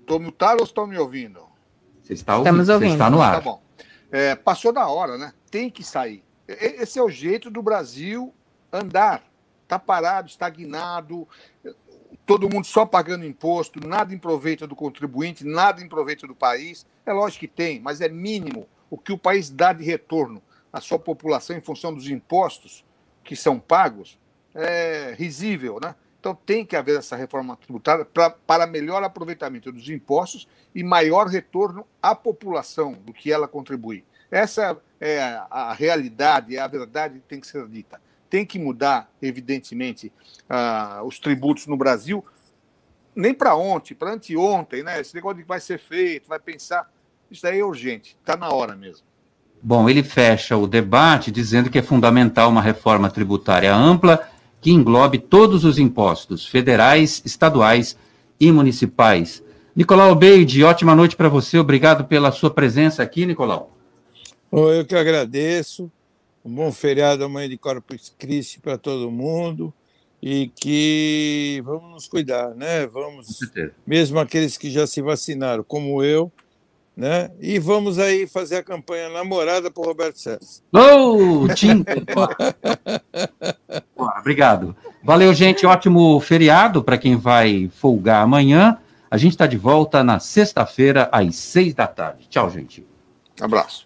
Estou mutado ou estão me ouvindo? Você está ouvindo, Estamos ouvindo. Você está no ar. Tá bom. É, passou da hora, né? Tem que sair. Esse é o jeito do Brasil andar. Está parado, estagnado todo mundo só pagando imposto, nada em proveito do contribuinte, nada em proveito do país. É lógico que tem, mas é mínimo o que o país dá de retorno à sua população em função dos impostos que são pagos é risível, né? Então tem que haver essa reforma tributária pra, para melhor aproveitamento dos impostos e maior retorno à população do que ela contribui. Essa é a realidade, é a verdade que tem que ser dita tem que mudar, evidentemente, uh, os tributos no Brasil, nem para ontem, para anteontem, né? Esse negócio de que vai ser feito, vai pensar, isso daí é urgente, está na hora mesmo. Bom, ele fecha o debate dizendo que é fundamental uma reforma tributária ampla que englobe todos os impostos, federais, estaduais e municipais. Nicolau Beide, ótima noite para você, obrigado pela sua presença aqui, Nicolau. Eu que agradeço um bom feriado amanhã de Corpus Christi para todo mundo e que vamos nos cuidar, né? Vamos, mesmo aqueles que já se vacinaram, como eu, né? E vamos aí fazer a campanha namorada para Roberto César. Oh, [laughs] Obrigado. Valeu, gente. Ótimo feriado para quem vai folgar amanhã. A gente está de volta na sexta-feira, às seis da tarde. Tchau, gente. Abraço.